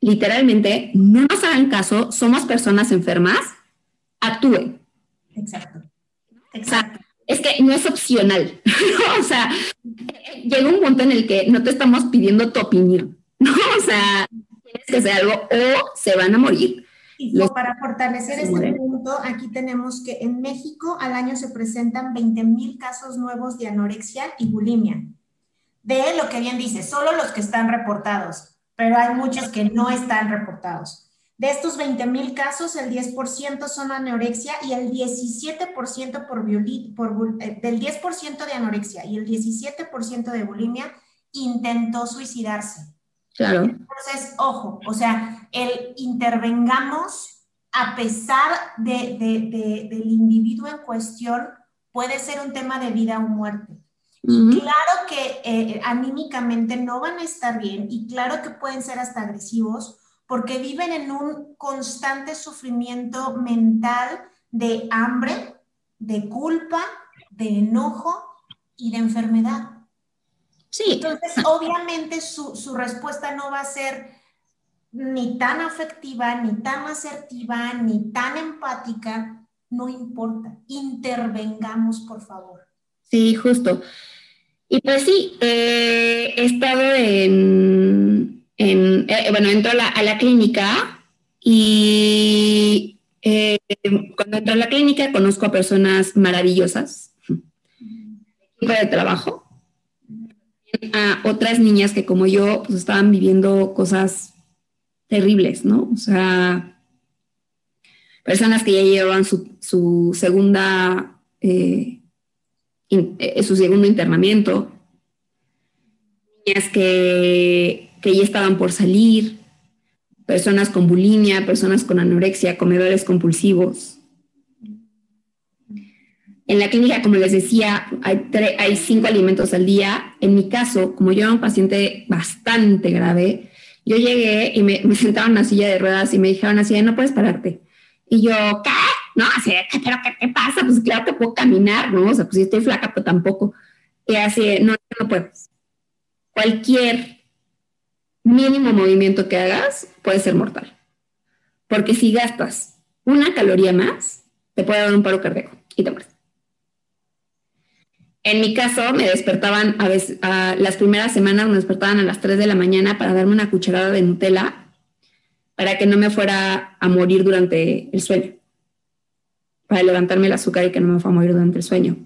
literalmente, no nos hagan caso, somos personas enfermas, actúen. Exacto. Exacto. Es que no es opcional. o sea, llega un punto en el que no te estamos pidiendo tu opinión. ¿no? O sea, tienes que hacer algo o se van a morir. Y para fortalecer este punto, aquí tenemos que en México al año se presentan 20 mil casos nuevos de anorexia y bulimia. De lo que bien dice, solo los que están reportados, pero hay muchos que no están reportados. De estos 20 mil casos, el 10% son anorexia y el 17% por, por eh, del 10% de anorexia y el 17% de bulimia intentó suicidarse. Claro. Entonces, ojo, o sea, el intervengamos a pesar de, del individuo en cuestión puede ser un tema de vida o muerte. Y claro que eh, anímicamente no van a estar bien y claro que pueden ser hasta agresivos porque viven en un constante sufrimiento mental de hambre, de culpa, de enojo y de enfermedad. Sí. Entonces, obviamente su, su respuesta no va a ser ni tan afectiva, ni tan asertiva, ni tan empática, no importa. Intervengamos, por favor. Sí, justo. Y pues sí, eh, he estado en, eh, bueno, entro a la, clínica y eh, cuando entro a la clínica conozco a personas maravillosas, equipo de trabajo, a otras niñas que como yo pues estaban viviendo cosas terribles, ¿no? O sea, personas que ya llevaban su, segunda, eh, su segundo internamiento, niñas que que ya estaban por salir, personas con bulimia, personas con anorexia, comedores compulsivos. En la clínica, como les decía, hay, cinco alimentos al día. En mi caso, como yo era un paciente bastante grave, yo llegué y me, me sentaron en una silla de ruedas y me dijeron así, no puedes pararte. Y yo, ¿qué? No, así, ¿pero qué te pasa? Pues claro, te puedo caminar, ¿no? O sea, pues si estoy flaca, pero tampoco. Y así, no, no puedes. Cualquier mínimo movimiento que hagas puede ser mortal. Porque si gastas una caloría más, te puede dar un paro cardíaco y te mueres. En mi caso, me despertaban a veces, las primeras semanas me despertaban a las 3 de la mañana para darme una cucharada de Nutella para que no me fuera a morir durante el sueño. Para levantarme el azúcar y que no me fuera a morir durante el sueño.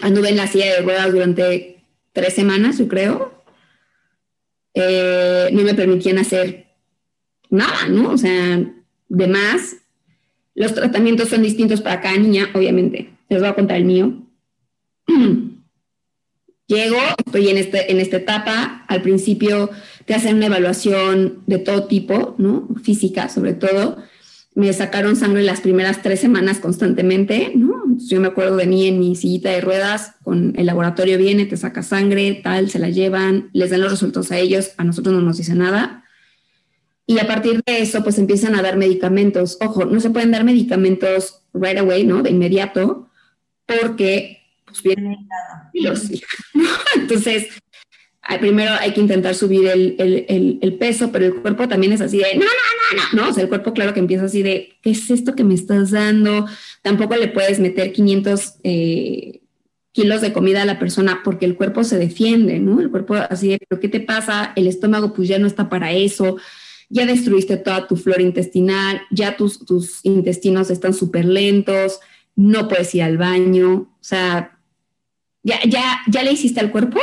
Anduve en la silla de ruedas durante tres semanas, yo creo, eh, no me permitían hacer nada, ¿no? O sea, de más. Los tratamientos son distintos para cada niña, obviamente. Les voy a contar el mío. Llego, estoy en, este, en esta etapa. Al principio te hacen una evaluación de todo tipo, ¿no? Física, sobre todo me sacaron sangre las primeras tres semanas constantemente, ¿no? yo me acuerdo de mí en mi sillita de ruedas, con el laboratorio viene, te saca sangre, tal, se la llevan, les dan los resultados a ellos, a nosotros no nos dice nada. Y a partir de eso, pues empiezan a dar medicamentos. Ojo, no se pueden dar medicamentos right away, ¿no? De inmediato, porque pues vienen los Entonces, primero hay que intentar subir el, peso, pero el cuerpo también es así de, no, no, no, no, no, o sea, el cuerpo claro que empieza así de, ¿qué es esto que me estás dando? Tampoco le puedes meter 500 eh, kilos de comida a la persona porque el cuerpo se defiende, ¿no? El cuerpo así de, ¿pero qué te pasa? El estómago pues ya no está para eso, ya destruiste toda tu flora intestinal, ya tus, tus intestinos están súper lentos, no puedes ir al baño, o sea, ya, ya, ya le hiciste al cuerpo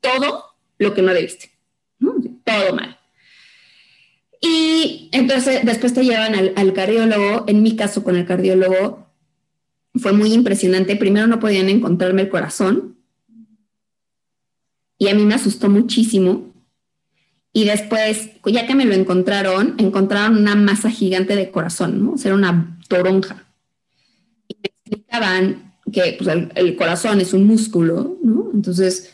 todo lo que no debiste. Todo mal. Y entonces después te llevan al, cardiólogo. En mi caso con el cardiólogo fue muy impresionante. Primero no podían encontrarme el corazón. Y a mí me asustó muchísimo. Y después, ya que me lo encontraron, encontraron una masa gigante de corazón, ¿no? O sea, era una toronja. Y me explicaban que pues, el, corazón es un músculo, ¿no? Entonces,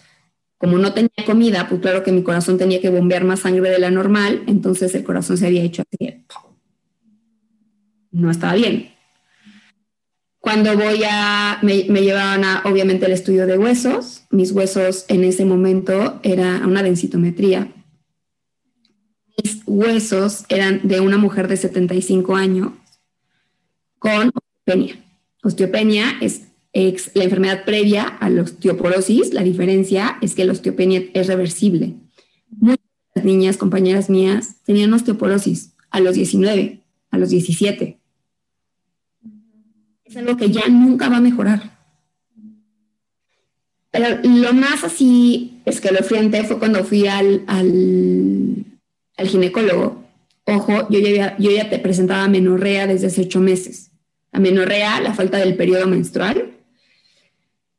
como no tenía comida, pues claro que mi corazón tenía que bombear más sangre de la normal, entonces el corazón se había hecho así. No estaba bien. Cuando voy a, me, me llevaban a, obviamente, el estudio de huesos. Mis huesos en ese momento era una densitometría. Mis huesos eran de una mujer de 75 años con osteopenia. Osteopenia es la enfermedad previa a la osteoporosis, la diferencia es que la osteopenia es reversible. Muchas niñas, compañeras mías, tenían osteoporosis a los 19, a los 17. Es algo que ya nunca va a mejorar. Pero lo más así es que lo frente fue cuando fui al, al, ginecólogo. Ojo, yo ya, yo ya te presentaba menorrea desde hace ocho meses. La menorrea, la falta del periodo menstrual.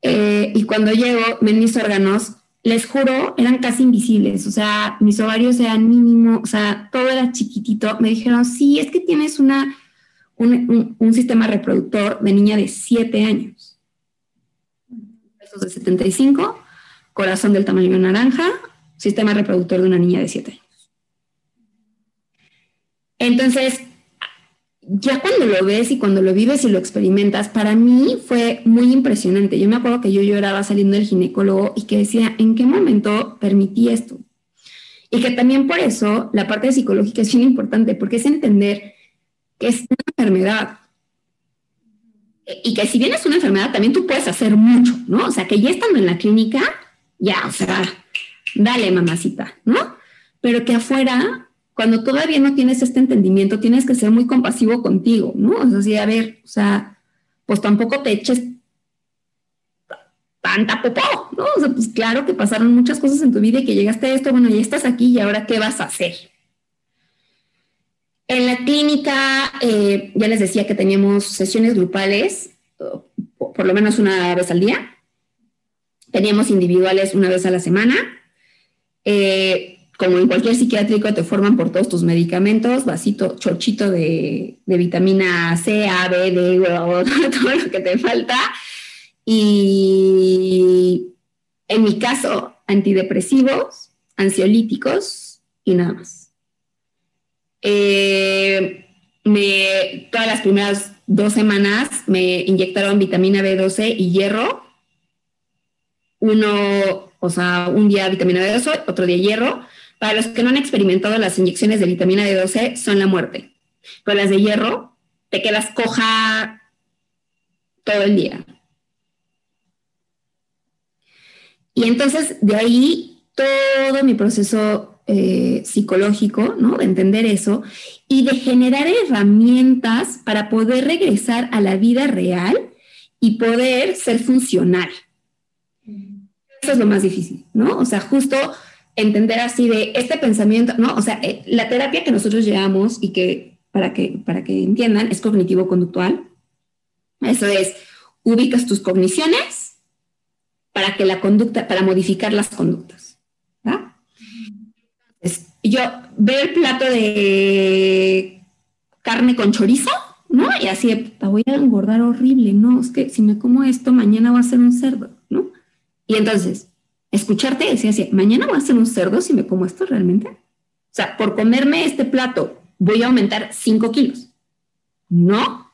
Eh, y cuando llego, ven mis órganos, les juro, eran casi invisibles. O sea, mis ovarios eran mínimo, o sea, todo era chiquitito. Me dijeron, sí, es que tienes una, un, un sistema reproductor de niña de siete años de 75, corazón del tamaño naranja, sistema reproductor de una niña de 7 años. Entonces, ya cuando lo ves y cuando lo vives y lo experimentas, para mí fue muy impresionante. Yo me acuerdo que yo lloraba saliendo del ginecólogo y que decía, ¿en qué momento permití esto? Y que también por eso la parte psicológica es bien importante, porque es entender que es una enfermedad, y que si bien es una enfermedad, también tú puedes hacer mucho, ¿no? O sea, que ya estando en la clínica, ya, o sea, dale, mamacita, ¿no? Pero que afuera, cuando todavía no tienes este entendimiento, tienes que ser muy compasivo contigo, ¿no? O sea, sí, a ver, o sea, pues tampoco te eches tanta popó, ¿no? O sea, pues claro que pasaron muchas cosas en tu vida y que llegaste a esto, bueno, ya estás aquí y ahora, ¿qué vas a hacer? En la clínica, eh, ya les decía que teníamos sesiones grupales, por lo menos una vez al día. Teníamos individuales una vez a la semana. Eh, como en cualquier psiquiátrico, te forman por todos tus medicamentos, vasito, chorchito de, vitamina C, A, B, D, todo lo que te falta. Y en mi caso, antidepresivos, ansiolíticos y nada más. Eh, me, todas las primeras dos semanas me inyectaron vitamina B12 y hierro. Uno, o sea, un día vitamina B12, otro día hierro. Para los que no han experimentado las inyecciones de vitamina B12, son la muerte. Pero las de hierro, te quedas coja todo el día. Y entonces de ahí todo mi proceso eh, psicológico, ¿no? De entender eso y de generar herramientas para poder regresar a la vida real y poder ser funcional. Eso es lo más difícil, ¿no? O sea, justo entender así de este pensamiento, ¿no? O sea, eh, la terapia que nosotros llevamos y que para que, para que entiendan es cognitivo-conductual. Eso es, ubicas tus cogniciones para que la conducta, para modificar las conductas. ¿va? yo veo el plato de carne con chorizo, ¿no? Y así, te voy a engordar horrible, ¿no? Es que si me como esto, mañana voy a ser un cerdo, ¿no? Y entonces, escucharte decía así, mañana voy a ser un cerdo si me como esto realmente. O sea, por comerme este plato, voy a aumentar 5 kilos. No,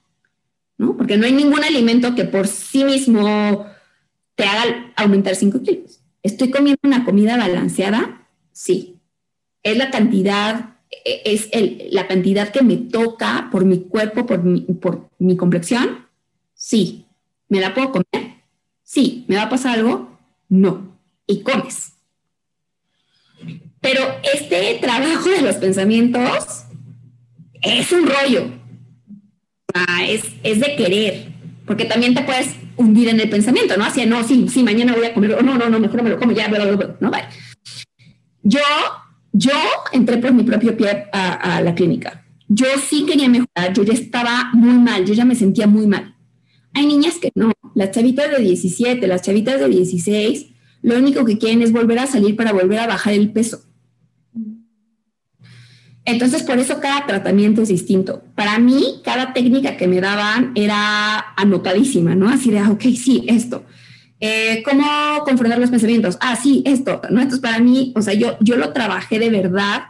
¿no? Porque no hay ningún alimento que por sí mismo te haga aumentar 5 kilos. ¿Estoy comiendo una comida balanceada? Sí es la cantidad, e, es la cantidad que me toca por mi cuerpo, por mi, por mi complexión. Sí. ¿Me la puedo comer? Sí. ¿Me va a pasar algo? No. Y comes. Pero este trabajo de los pensamientos es un rollo. es, es de querer, porque también te puedes hundir en el pensamiento, ¿no? Así, no, sí, sí, mañana voy a comer, no, no, no, mejor me lo como ya, no, vale. Yo yo entré por mi propio pie a, la clínica. Yo sí quería mejorar, yo ya estaba muy mal, yo ya me sentía muy mal. Hay niñas que no, las chavitas de 17, las chavitas de 16, lo único que quieren es volver a salir para volver a bajar el peso. Entonces, por eso cada tratamiento es distinto. Para mí, cada técnica que me daban era anotadísima, ¿no? Así de, ah, ok, sí, esto. Eh, ¿Cómo confrontar los pensamientos? Ah, sí, esto, ¿no? Entonces, para mí, o sea, yo, yo lo trabajé de verdad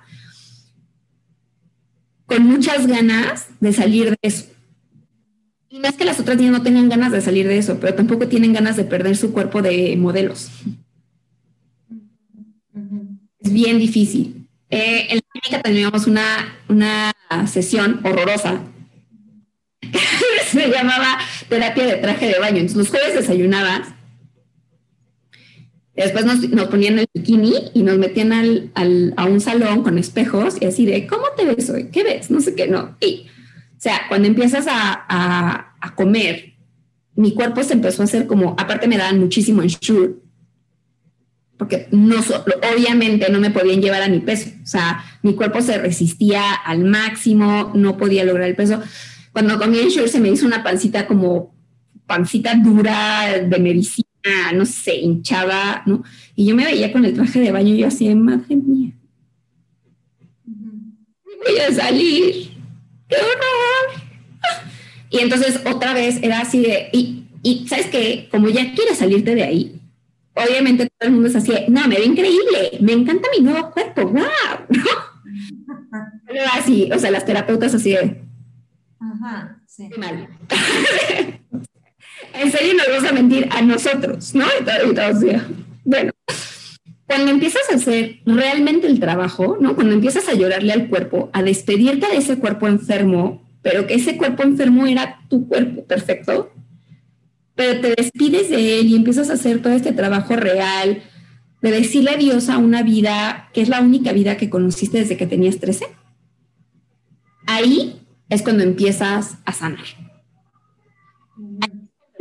con muchas ganas de salir de eso. Y no es que las otras niñas no tengan ganas de salir de eso, pero tampoco tienen ganas de perder su cuerpo de modelos. Es bien difícil. Eh, en la clínica teníamos una, una sesión horrorosa. Se llamaba terapia de traje de baño. Entonces, los jueves desayunabas Después nos, ponían el bikini y nos metían al, a un salón con espejos y así de, ¿cómo te ves hoy? ¿Qué ves? No sé qué, no. Y sea, cuando empiezas a, a, comer, mi cuerpo se empezó a hacer como, aparte me daban muchísimo ensure, porque no, obviamente no me podían llevar a mi peso, o sea, mi cuerpo se resistía al máximo, no podía lograr el peso. Cuando comí ensure se me hizo una pancita como pancita dura de medicina, no sé, hinchada, ¿no? Y yo me veía con el traje de baño y yo así, madre mía, voy a salir, qué horror. Y entonces otra vez era así de, y, y sabes que como ya quieres salirte de ahí, obviamente todo el mundo es así, no, me ve increíble, me encanta mi nuevo cuerpo, wow, Pero así, o sea, las terapeutas así de, Ajá, sí. mal. en serio nos vamos a mentir a nosotros, ¿no? Y todo, bueno, cuando empiezas a hacer realmente el trabajo, ¿no? Cuando empiezas a llorarle al cuerpo, a despedirte de ese cuerpo enfermo, pero que ese cuerpo enfermo era tu cuerpo perfecto, pero te despides de él y empiezas a hacer todo este trabajo real, de decirle adiós a una vida que es la única vida que conociste desde que tenías 13, ahí es cuando empiezas a sanar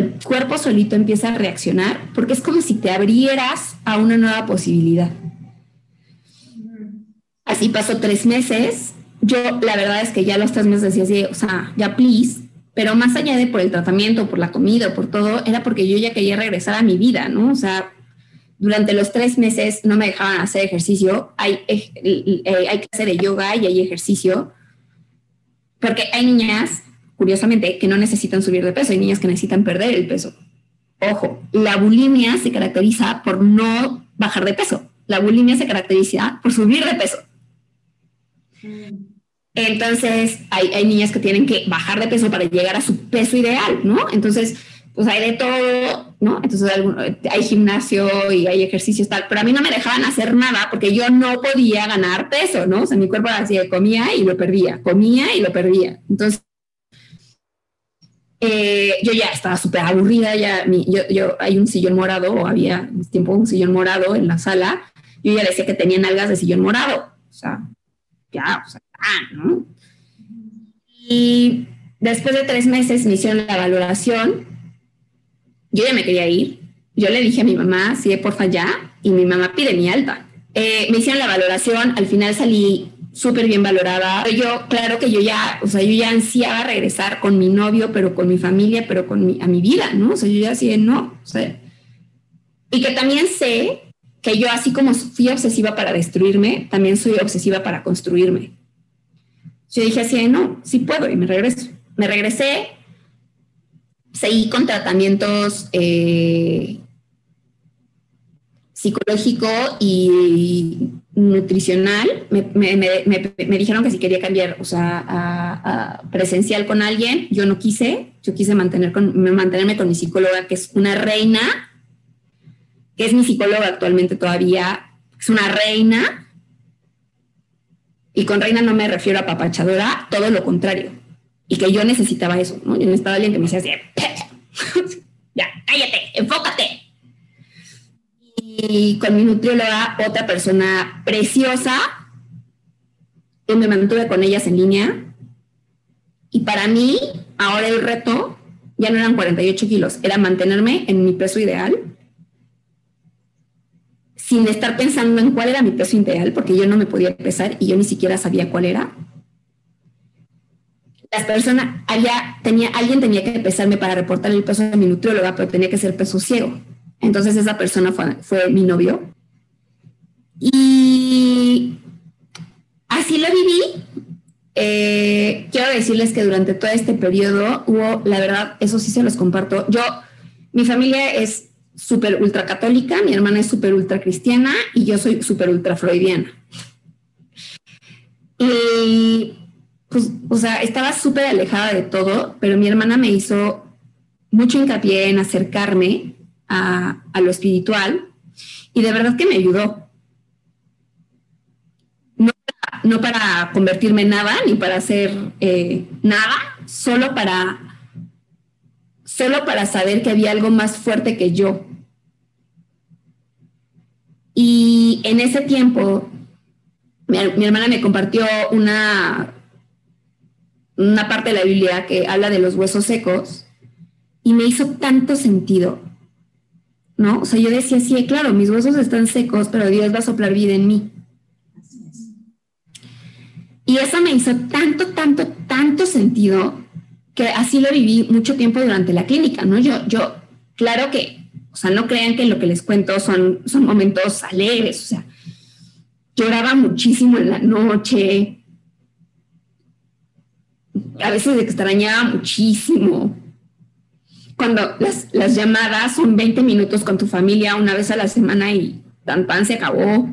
el cuerpo solito empieza a reaccionar porque es como si te abrieras a una nueva posibilidad. Así pasó tres meses. Yo la verdad es que ya los tres meses decía o sea, ya please, pero más allá de por el tratamiento, por la comida, por todo, era porque yo ya quería regresar a mi vida, ¿no? O sea, durante los tres meses no me dejaban hacer ejercicio, hay, eh, hay hacer el yoga y hay ejercicio, porque hay niñas curiosamente, que no necesitan subir de peso, hay niñas que necesitan perder el peso. Ojo, la bulimia se caracteriza por no bajar de peso, la bulimia se caracteriza por subir de peso. Entonces, hay, hay niñas que tienen que bajar de peso para llegar a su peso ideal, ¿no? Entonces, pues hay de todo, ¿no? Entonces hay gimnasio y hay ejercicios tal, pero a mí no me dejaban hacer nada porque yo no podía ganar peso, ¿no? O sea, mi cuerpo así, comía y lo perdía, comía y lo perdía. Entonces, eh, yo ya estaba súper aburrida, ya yo, yo, hay un sillón morado, o había en tiempo un sillón morado en la sala, yo ya decía que tenían algas de sillón morado, o sea, ya, o sea, ah, ¿no? Y después de tres meses me hicieron la valoración, yo ya me quería ir, yo le dije a mi mamá, sí, porfa ya, y mi mamá pide mi alta. Eh, me hicieron la valoración, al final salí súper bien valorada. Yo, claro que yo ya, o sea, yo ya ansiaba regresar con mi novio, pero con mi familia, pero con mi, a mi vida, ¿no? O sea, yo ya así de no, o sea. Y que también sé que yo, así como fui obsesiva para destruirme, también soy obsesiva para construirme. Yo dije así no, sí puedo, y me regreso. Me regresé, seguí con tratamientos eh, psicológico y nutricional, me, dijeron que si quería cambiar, o sea, a, presencial con alguien, yo no quise, yo quise mantener con, mantenerme con mi psicóloga, que es una reina, que es mi psicóloga actualmente todavía, es una reina, y con reina no me refiero a papachadora, todo lo contrario, y que yo necesitaba eso, ¿no? Yo necesitaba alguien que me decía así, ya, cállate, enfócate, y con mi nutrióloga, otra persona preciosa, yo me mantuve con ellas en línea. Y para mí, ahora el reto ya no eran 48 kilos, era mantenerme en mi peso ideal, sin estar pensando en cuál era mi peso ideal, porque yo no me podía pesar y yo ni siquiera sabía cuál era. Las personas, había, tenía, alguien tenía que pesarme para reportar el peso de mi nutrióloga, pero tenía que ser peso ciego. Entonces esa persona fue, mi novio. Y así lo viví. Eh, quiero decirles que durante todo este periodo hubo, la verdad, eso sí se los comparto. Yo, mi familia es súper ultra católica, mi hermana es súper ultra cristiana y yo soy súper ultra freudiana. Y pues, o sea, estaba súper alejada de todo, pero mi hermana me hizo mucho hincapié en acercarme a, lo espiritual y de verdad que me ayudó. No, para convertirme en nada ni para hacer eh, nada, solo para, solo para saber que había algo más fuerte que yo. Y en ese tiempo, mi, hermana me compartió una, una parte de la Biblia que habla de los huesos secos y me hizo tanto sentido, ¿no? O sea, yo decía, sí, claro, mis huesos están secos, pero Dios va a soplar vida en mí. Y eso me hizo tanto, tanto, tanto sentido que así lo viví mucho tiempo durante la clínica, ¿no? Yo, yo, claro que, o sea, no crean que lo que les cuento son, son momentos alegres, o sea, lloraba muchísimo en la noche, a veces extrañaba muchísimo. Cuando las, las, llamadas son 20 minutos con tu familia una vez a la semana y tan tan se acabó.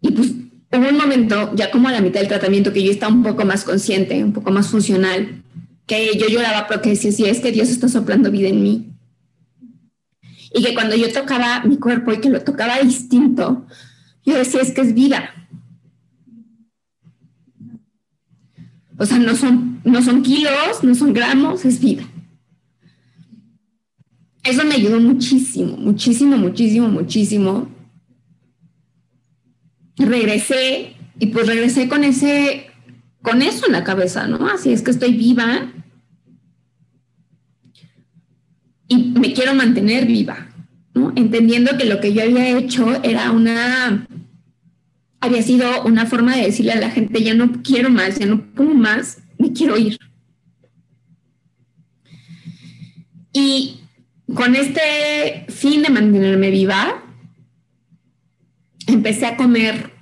Y pues hubo un momento, ya como a la mitad del tratamiento, que yo estaba un poco más consciente, un poco más funcional, que yo lloraba porque decía, sí, es que Dios está soplando vida en mí. Y que cuando yo tocaba mi cuerpo y que lo tocaba distinto, yo decía, es que es vida. O sea, no son, no son kilos, no son gramos, es vida. Eso me ayudó muchísimo, muchísimo, muchísimo, muchísimo regresé y pues regresé con ese, con eso en la cabeza, ¿no? Así es que estoy viva y me quiero mantener viva, ¿no? Entendiendo que lo que yo había hecho era una, había sido una forma de decirle a la gente, ya no quiero más, ya no puedo más, me quiero ir. Y con este fin de mantenerme viva, empecé a comer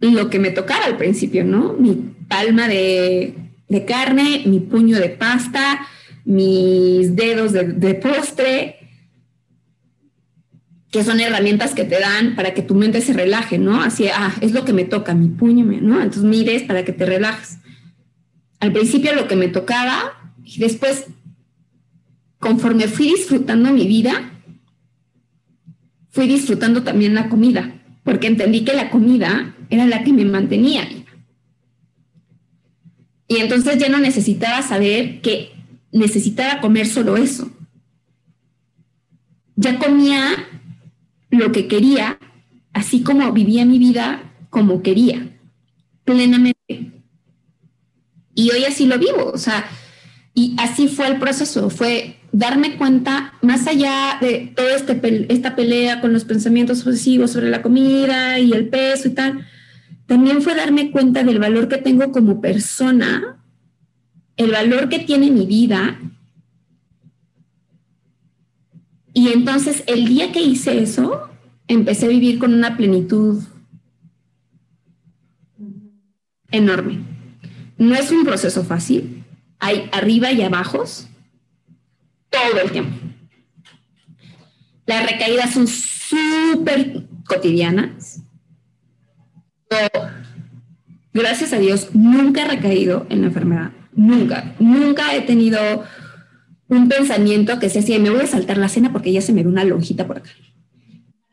lo que me tocara al principio, ¿no? Mi palma de, carne, mi puño de pasta, mis dedos de, postre, que son herramientas que te dan para que tu mente se relaje, ¿no? Así, ah, es lo que me toca, mi puño, ¿no? Entonces mires para que te relajes. Al principio lo que me tocaba y después, conforme fui disfrutando mi vida, fui disfrutando también la comida porque entendí que la comida era la que me mantenía Y entonces ya no necesitaba saber que necesitaba comer solo eso. Ya comía lo que quería, así como vivía mi vida como quería, plenamente. Y hoy así lo vivo, o sea, y así fue el proceso, fue darme cuenta, más allá de toda este, esta pelea con los pensamientos obsesivos sobre la comida y el peso y tal, también fue darme cuenta del valor que tengo como persona, el valor que tiene mi vida. Y entonces el día que hice eso, empecé a vivir con una plenitud enorme. No es un proceso fácil, hay arriba y abajos, todo el tiempo. Las recaídas son súper cotidianas. Gracias a Dios, nunca he recaído en la enfermedad. Nunca. Nunca he tenido un pensamiento que sea así, me voy a saltar la cena porque ya se me ve una lonjita por acá.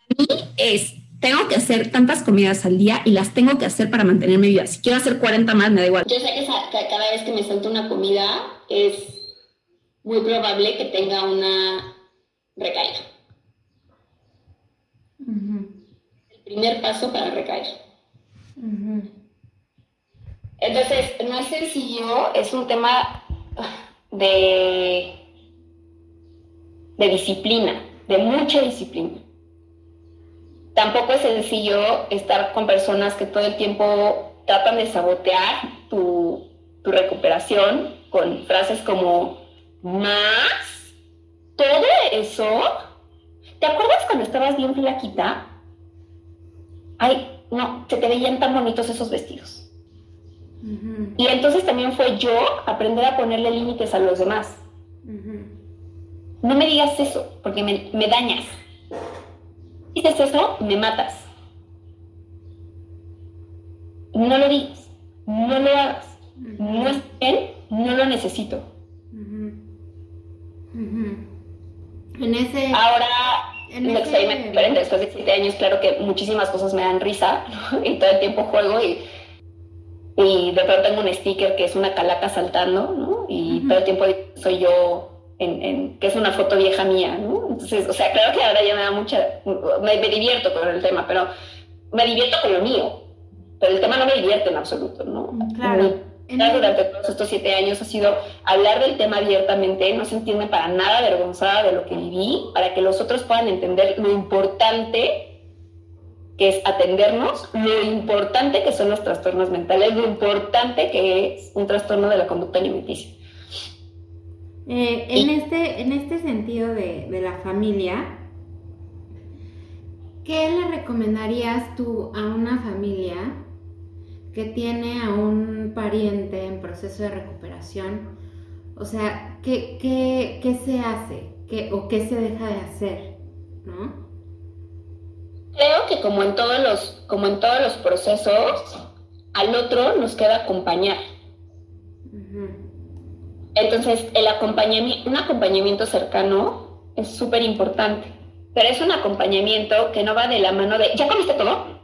A mí es, tengo que hacer tantas comidas al día y las tengo que hacer para mantenerme viva. Si quiero hacer 40 más, me da igual. Yo sé que cada vez que me salto una comida es muy probable que tenga una recaída. El primer paso para recaer. Entonces, no es sencillo, es un tema de, de disciplina, de mucha disciplina. Tampoco es sencillo estar con personas que todo el tiempo tratan de sabotear tu, tu recuperación con frases como más todo eso. ¿Te acuerdas cuando estabas bien flaquita? Ay, no, se te veían tan bonitos esos vestidos. Y entonces también fue yo aprender a ponerle límites a los demás. No me digas eso, porque me, me dañas. Dices eso, me matas. No lo digas, no lo hagas. No es bien, no lo necesito. En ese... Ahora, en después de siete años, claro que muchísimas cosas me dan risa y todo el tiempo juego y, y de pronto tengo un sticker que es una calaca saltando, ¿no? Y todo el tiempo soy yo en, que es una foto vieja mía, ¿no? Entonces, o sea, claro que ahora ya me da mucha, me, divierto con el tema, pero me divierto con lo mío, pero el tema no me divierte en absoluto, ¿no? Claro. Durante todos estos siete años ha sido hablar del tema abiertamente, no sentirme para nada avergonzada de lo que viví, para que los otros puedan entender lo importante que es atendernos, lo importante que son los trastornos mentales, lo importante que es un trastorno de la conducta alimenticia. Eh, en, este, en este sentido de, de la familia, ¿qué le recomendarías tú a una familia que tiene a un pariente en proceso de recuperación? O sea, ¿qué, qué, qué se hace ¿Qué, o qué se deja de hacer? ¿No? Creo que como en todos los, como en todos los procesos, al otro nos queda acompañar. Entonces, el acompañamiento, un acompañamiento cercano es súper importante, pero es un acompañamiento que no va de la mano de, ¿ya comiste todo?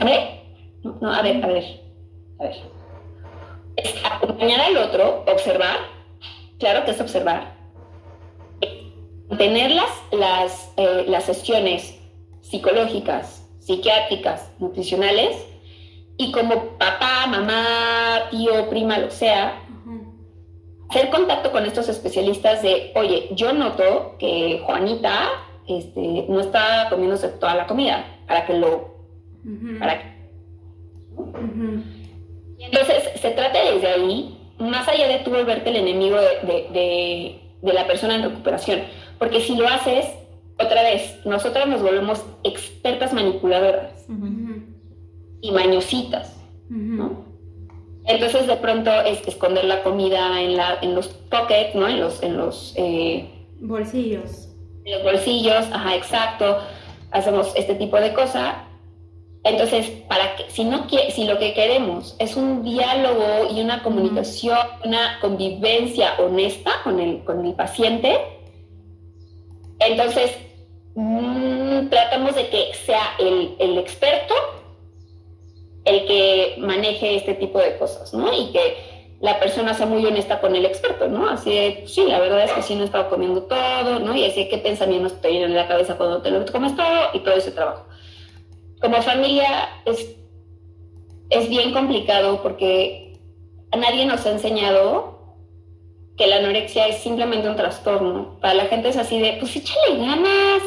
A ver, no, a ver, a ver, a ver. Es acompañar al otro, observar, claro que es observar, tener las, eh, las, sesiones psicológicas, psiquiátricas, nutricionales, y como papá, mamá, tío, prima, lo sea, hacer contacto con estos especialistas de, oye, yo noto que Juanita este, no está comiéndose toda la comida, para que lo... para entonces, se trata desde ahí, más allá de tú volverte el enemigo de la persona en recuperación, porque si lo haces, otra vez, nosotras nos volvemos expertas manipuladoras y mañositas, ¿no? Entonces de pronto es esconder la comida en, la, en los pockets, ¿no? En los, en los eh, bolsillos. En los bolsillos, ajá, exacto. Hacemos este tipo de cosas. Entonces, para que, si, no, si lo que queremos es un diálogo y una comunicación, una convivencia honesta con el, con el paciente, entonces, mm, tratamos de que sea el, experto el que maneje este tipo de cosas, ¿no? Y que la persona sea muy honesta con el experto, ¿no? Así de, pues sí, la verdad es que sí no he estado comiendo todo, ¿no? Y así, ¿qué pensamientos te vienen en la cabeza cuando te lo comes todo? Y todo ese trabajo. Como familia es, es bien complicado porque a nadie nos ha enseñado que la anorexia es simplemente un trastorno. Para la gente es así de, pues échale ganas.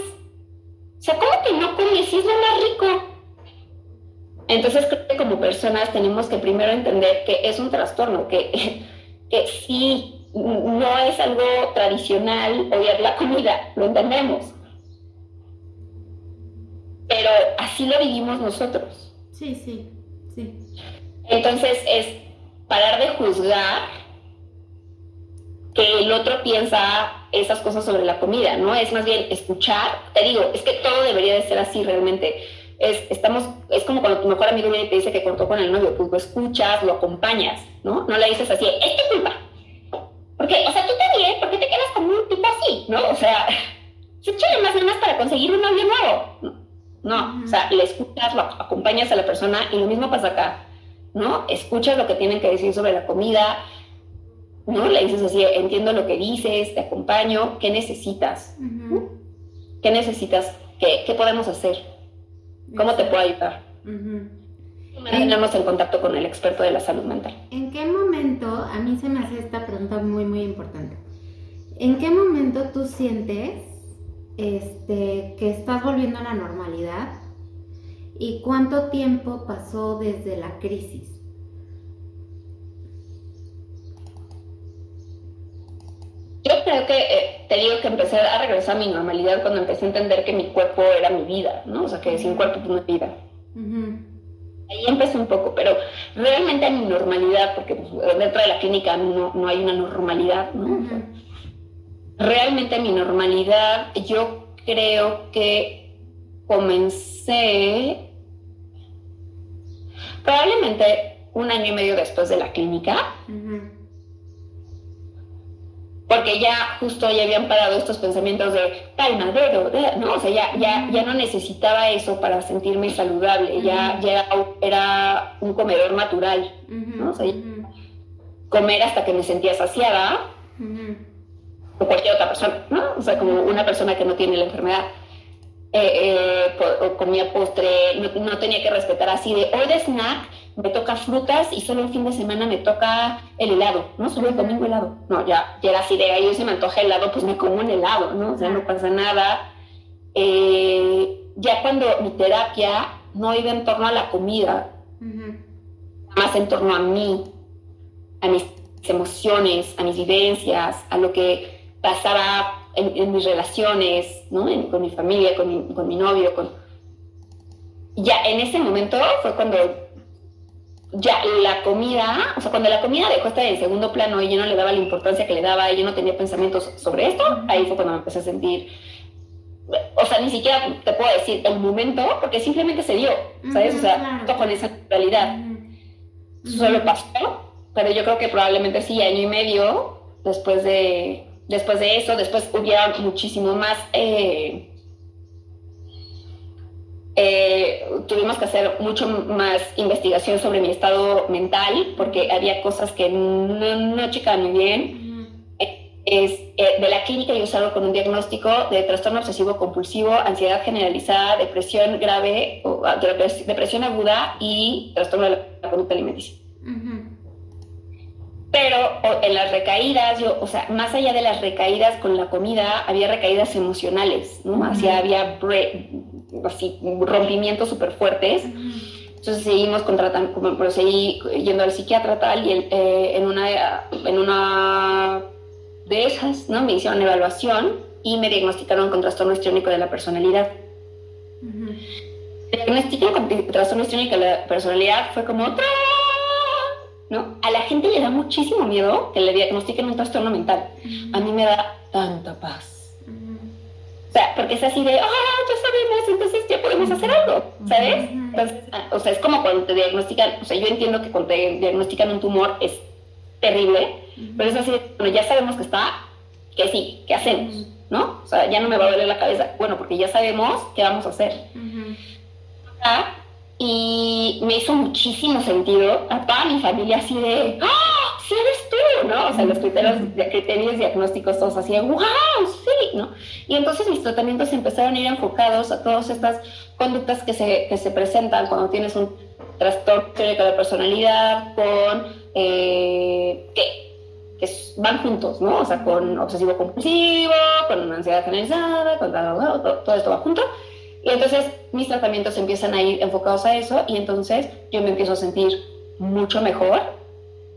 O sea, ¿cómo que no comes si es lo más rico? Entonces creo que como personas tenemos que primero entender que es un trastorno, que, que sí, no es algo tradicional odiar la comida, lo entendemos. Pero así lo vivimos nosotros. Sí, sí, sí. Entonces es parar de juzgar que el otro piensa esas cosas sobre la comida, ¿no? Es más bien escuchar. Te digo, es que todo debería de ser así realmente. Es, estamos, es como cuando tu mejor amigo viene y te dice que cortó con el novio, pues lo escuchas, lo acompañas, ¿no? No le dices así, es tu culpa. Porque, o sea, tú también, ¿por qué te quedas con un tipo así, no? O sea, échale más ganas para conseguir un novio nuevo. No, o sea, le escuchas, lo acompañas a la persona y lo mismo pasa acá, ¿no? Escuchas lo que tienen que decir sobre la comida, ¿no? Le dices así, entiendo lo que dices, te acompaño, ¿qué necesitas? ¿Qué necesitas? ¿Qué, podemos hacer? ¿Cómo te puedo ayudar? Mantenemos el contacto con el experto de la salud mental. ¿En qué momento, a mí se me hace esta pregunta muy, muy importante, ¿en qué momento tú sientes este, que estás volviendo a la normalidad? ¿Y cuánto tiempo pasó desde la crisis? Yo creo que, eh, te digo que empecé a regresar a mi normalidad cuando empecé a entender que mi cuerpo era mi vida, ¿no? O sea, que sin cuerpo pues no es vida. Ahí empecé un poco, pero realmente a mi normalidad, porque pues, dentro de la clínica no, no hay una normalidad, ¿no? Realmente mi normalidad, yo creo que comencé probablemente un año y medio después de la clínica. Porque ya justo ya habían parado estos pensamientos de calma, dedo, ¿no? O sea, ya, ya, ya no necesitaba eso para sentirme saludable, ya, ya era un comedor natural, ¿no? O sea, comer hasta que me sentía saciada, o cualquier otra persona, ¿no? O sea, como una persona que no tiene la enfermedad. eh, eh, comía postre, no, tenía que respetar así de hoy de snack me toca frutas y solo el fin de semana me toca el helado, ¿no? Solo el domingo helado. No, ya, ya era así de ahí, se me antoja helado, pues me como un helado, ¿no? O sea, no pasa nada. Eh, ya cuando mi terapia no iba en torno a la comida, más en torno a mí, a mis emociones, a mis vivencias, a lo que pasaba en, mis relaciones, ¿no? con mi familia, con mi, con mi novio, con... Ya en ese momento fue cuando ya la comida, o sea, cuando la comida dejó estar en segundo plano y yo no le daba la importancia que le daba y yo no tenía pensamientos sobre esto, ahí fue cuando me empecé a sentir, o sea, ni siquiera te puedo decir el momento, porque simplemente se dio, ¿sabes? o sea, con esa realidad. Solo pasó, pero yo creo que probablemente sí, año y medio después de, después de eso, después hubiera muchísimo más... Eh, eh, tuvimos que hacer mucho más investigación sobre mi estado mental porque había cosas que no, no checaban muy bien. Es, eh, de la clínica yo salgo con un diagnóstico de trastorno obsesivo compulsivo, ansiedad generalizada, depresión grave, ah, depresión aguda y trastorno de la conducta alimenticia. Pero en las recaídas, yo, o sea, más allá de las recaídas con la comida, había recaídas emocionales, ¿no? había así, rompimientos súper fuertes. Entonces seguimos contratando, pero seguí yendo al psiquiatra tal, y eh, en, una, en una de esas, ¿no? Me hicieron evaluación y me diagnosticaron con trastorno histriónico de la personalidad. Uh diagnosticaron con trastorno histriónico de la personalidad fue como otra ¿no? A la gente le da muchísimo miedo que le diagnostiquen un trastorno mental. A mí me da tanta paz. O sea, porque es así de, ah, ya sabemos, entonces ya podemos hacer algo, ¿sabes? Ah, o sea, es como cuando te diagnostican, o sea, yo entiendo que cuando te diagnostican un tumor es terrible, pero es así de, bueno, ya sabemos que está, que sí, ¿qué hacemos? ¿No? O sea, ya no me va a doler la cabeza, bueno, porque ya sabemos qué vamos a hacer y me hizo muchísimo sentido a toda mi familia así de, ¡ah! ¡Sí eres tú! ¿no? O sea, los criterios, criterios diagnósticos todos así de, ¡wow! ¡Sí! ¿no? Y entonces mis tratamientos empezaron a ir enfocados a todas estas conductas que se, que se presentan cuando tienes un trastorno de personalidad con, eh, que, que van juntos, ¿no? O sea, con obsesivo compulsivo, con ansiedad generalizada, con todo, todo esto va junto. Y entonces mis tratamientos empiezan a ir enfocados a eso y entonces yo me empiezo a sentir mucho mejor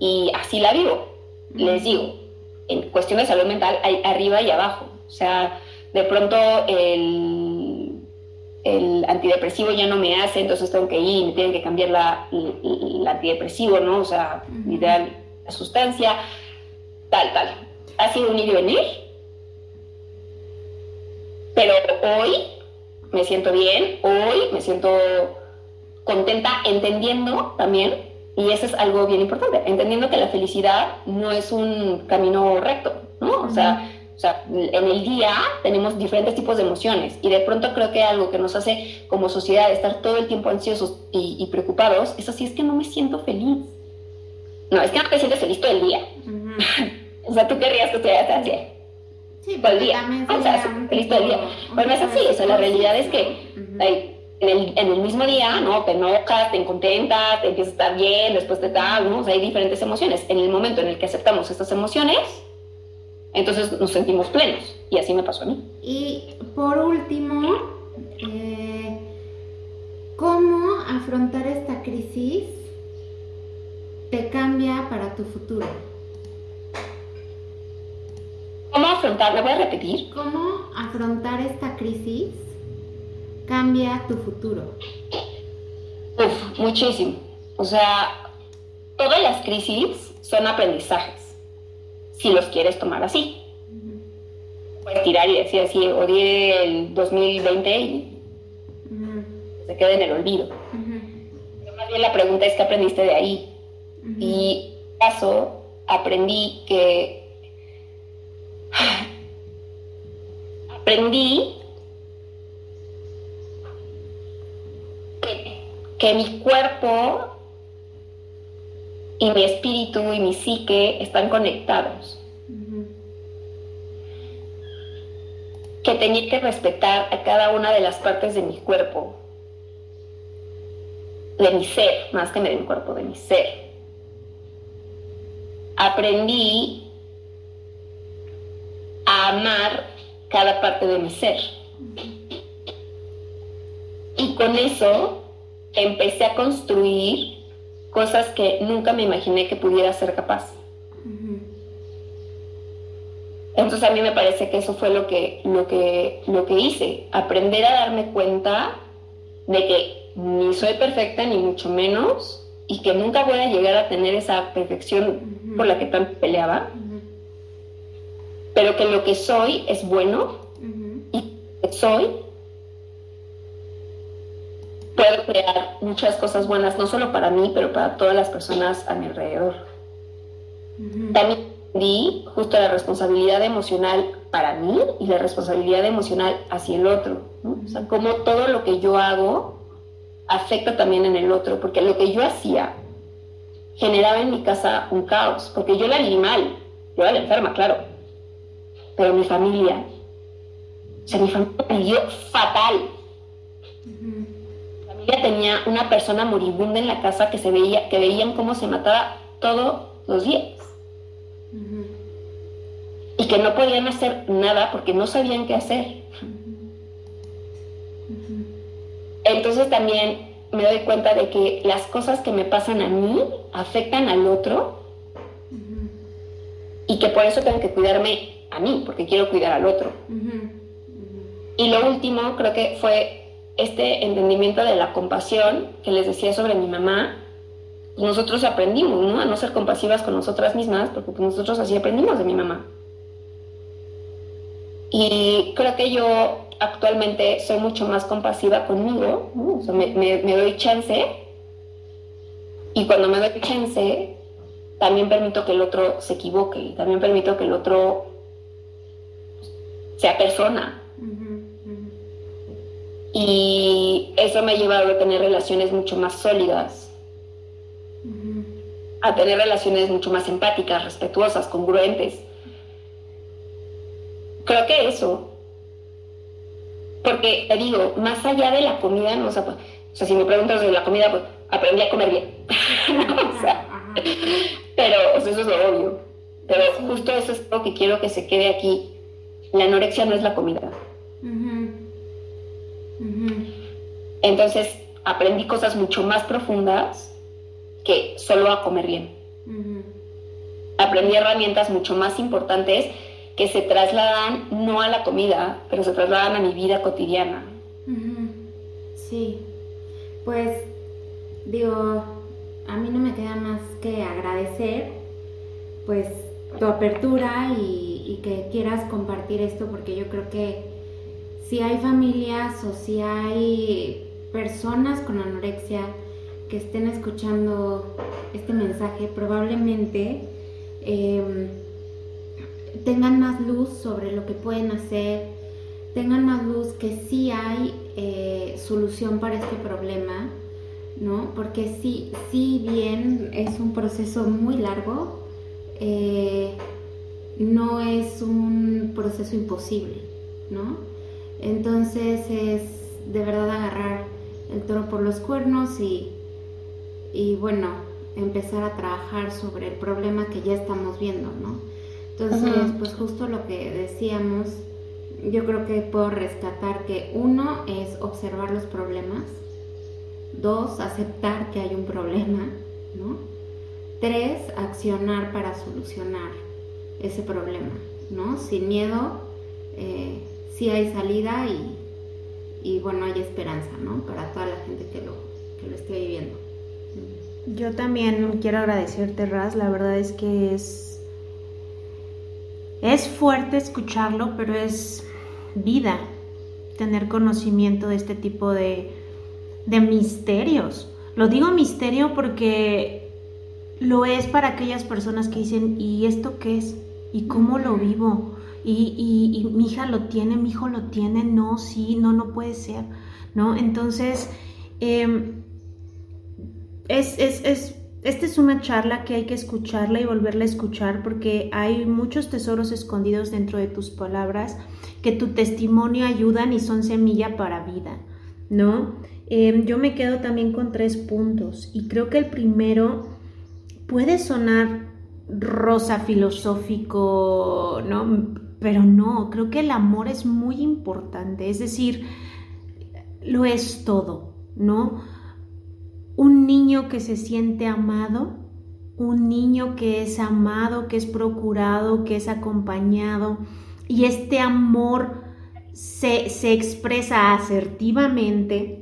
y así la vivo. Les digo, en cuestión de salud mental hay arriba y abajo. O sea, de pronto el, el antidepresivo ya no me hace, entonces tengo que ir, me tienen que cambiar la, el, antidepresivo, ¿no? O sea, ideal la sustancia, tal, tal. Ha sido un ir y venir. Pero hoy me siento bien, hoy me siento contenta, entendiendo también, y eso es algo bien importante, entendiendo que la felicidad no es un camino recto, ¿no? O sea, o sea, en el día tenemos diferentes tipos de emociones y de pronto creo que algo que nos hace como sociedad estar todo el tiempo ansiosos y, preocupados es así, es que no me siento feliz. No, es que no te sientes feliz todo el día. o sea, tú querrías que estuvieras Sí, todo el día. O sea, feliz todo el día. Pero no es así, o sea, la realidad es que en, el, en, el, mismo día, ¿no? Te enojas, te contentas, te empiezas a estar bien, después te tal, ¿no? O sea, hay diferentes emociones. En el momento en el que aceptamos estas emociones, entonces nos sentimos plenos. Y así me pasó a mí. Y por último, eh, ¿cómo afrontar esta crisis te cambia para tu futuro? ¿Cómo afrontar? ¿Me voy a repetir? ¿Cómo afrontar esta crisis cambia tu futuro? Uf, muchísimo. O sea, todas las crisis son aprendizajes, si los quieres tomar así. Puedes tirar y decir así, odié el 2020 y se queda en el olvido. más bien la pregunta es, ¿qué aprendiste de ahí? Y caso, aprendí que aprendí que, mi cuerpo y mi espíritu y mi psique están conectados. que tenía que respetar a cada una de las partes de mi cuerpo, de mi ser, más que de mi cuerpo, de mi ser. Aprendí a amar cada parte de mi ser. Y con eso empecé a construir cosas que nunca me imaginé que pudiera ser capaz. Entonces a mí me parece que eso fue lo que, lo que, lo que hice, aprender a darme cuenta de que ni soy perfecta, ni mucho menos, y que nunca voy a llegar a tener esa perfección por la que tanto peleaba, pero que lo que soy es bueno y que soy puedo crear muchas cosas buenas, no solo para mí, pero para todas las personas a mi alrededor. También di justo la responsabilidad emocional para mí y la responsabilidad emocional hacia el otro. O sea, como todo lo que yo hago afecta también en el otro, porque lo que yo hacía generaba en mi casa un caos, porque yo la vi mal, yo era la enferma, claro, pero mi familia, o sea, mi familia vivió fatal. Tenía una persona moribunda en la casa que se veía, que veían cómo se mataba todos los días. Y que no podían hacer nada porque no sabían qué hacer. Entonces también me doy cuenta de que las cosas que me pasan a mí afectan al otro. Y que por eso tengo que cuidarme a mí, porque quiero cuidar al otro. Y lo último creo que fue este entendimiento de la compasión que les decía sobre mi mamá, pues nosotros aprendimos, ¿no? A no ser compasivas con nosotras mismas, porque pues nosotros así aprendimos de mi mamá. Y creo que yo actualmente soy mucho más compasiva conmigo, me, doy chance. Y cuando me doy chance, también permito que el otro se equivoque, también permito que el otro sea persona, y eso me ha llevado a tener relaciones mucho más sólidas, a tener relaciones mucho más empáticas, respetuosas, congruentes. Creo que eso, porque te digo, más allá de la comida, no, o, sea, si me preguntas de la comida, pues aprendí a comer bien. pero eso es lo obvio. Pero justo eso es lo que quiero que se quede aquí. La anorexia no es la comida. Entonces aprendí cosas mucho más profundas que solo a comer bien. Aprendí herramientas mucho más importantes que se trasladan no a la comida, pero se trasladan a mi vida cotidiana. Sí, pues digo, a mí no me queda más que agradecer pues tu apertura y que quieras compartir esto porque yo creo que si hay familias o si hay personas con anorexia que estén escuchando este mensaje probablemente em, tengan más luz sobre lo que pueden hacer, tengan más luz que sí hay eh, solución para este problema, ¿no? Porque sí, sí bien es un proceso muy largo, eh, no es un proceso imposible, ¿no? Entonces es de verdad agarrar el toro por los cuernos y, y bueno, empezar a trabajar sobre el problema que ya estamos viendo, ¿no? Entonces, pues justo lo que decíamos, yo creo que puedo rescatar que uno es observar los problemas, dos, aceptar que hay un problema, ¿no? Tres, accionar para solucionar ese problema, ¿no? Sin miedo, eh, si hay salida y y bueno, hay esperanza, ¿no? Para toda la gente que lo, que lo esté viviendo. Yo también quiero agradecerte, Raz, la verdad es que es, es fuerte escucharlo, pero es vida tener conocimiento de este tipo de, de misterios. Lo digo misterio porque lo es para aquellas personas que dicen, ¿y esto qué es? ¿Y cómo lo vivo? y, mi hija lo tiene, mi hijo lo tiene, no, sí, no, no puede ser, ¿no? Entonces, em, es, esta es una charla que hay que escucharla y volverla a escuchar porque hay muchos tesoros escondidos dentro de tus palabras que tu testimonio ayudan y son semilla para vida, ¿no? Em, yo me quedo también con tres puntos y creo que el primero puede sonar rosa filosófico, ¿no? Pero no, creo que el amor es muy importante, es decir, lo es todo, ¿no? Un niño que se siente amado, un niño que es amado, que es procurado, que es acompañado, y este amor se, se expresa asertivamente,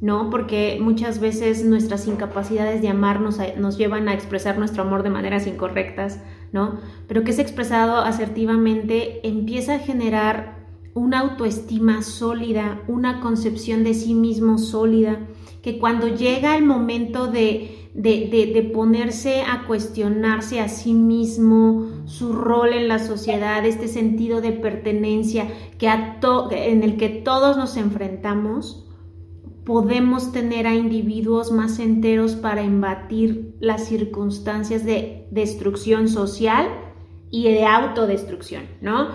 ¿no? Porque muchas veces nuestras incapacidades de amar nos, llevan a expresar nuestro amor de maneras incorrectas, ¿no? Pero que es expresado asertivamente empieza a generar una autoestima sólida, una concepción de sí mismo sólida, que cuando llega el momento de, de, de, ponerse a cuestionarse a sí mismo, su rol en la sociedad, este sentido de pertenencia que en el que todos nos enfrentamos, podemos tener a individuos más enteros para embatir las circunstancias de destrucción social y de autodestrucción, ¿no?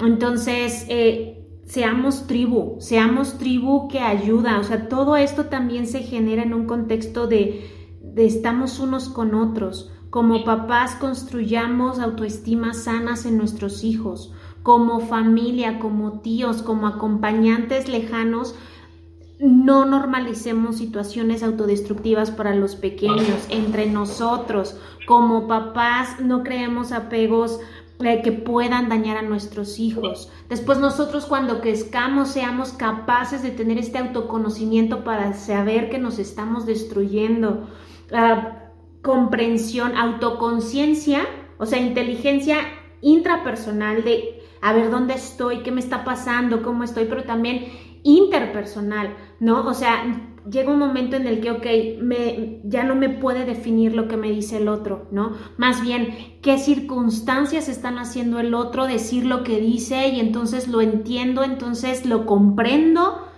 Entonces, eh, seamos tribu, seamos tribu que ayuda, o sea, todo esto también se genera en un contexto de, de estamos unos con otros. Como papás construyamos autoestimas sanas en nuestros hijos, como familia, como tíos, como acompañantes lejanos, no normalicemos situaciones autodestructivas para los pequeños, entre nosotros, como papás, no creemos apegos eh, que puedan dañar a nuestros hijos. Después nosotros cuando crezcamos seamos capaces de tener este autoconocimiento para saber que nos estamos destruyendo. Ah, comprensión, autoconciencia, o sea, inteligencia intrapersonal de a ver dónde estoy, qué me está pasando, cómo estoy, pero también interpersonal, ¿no? O sea, llega un momento en el que, ok, me, ya no me puede definir lo que me dice el otro, ¿no? Más bien, qué circunstancias están haciendo el otro decir lo que dice y entonces lo entiendo, entonces lo comprendo,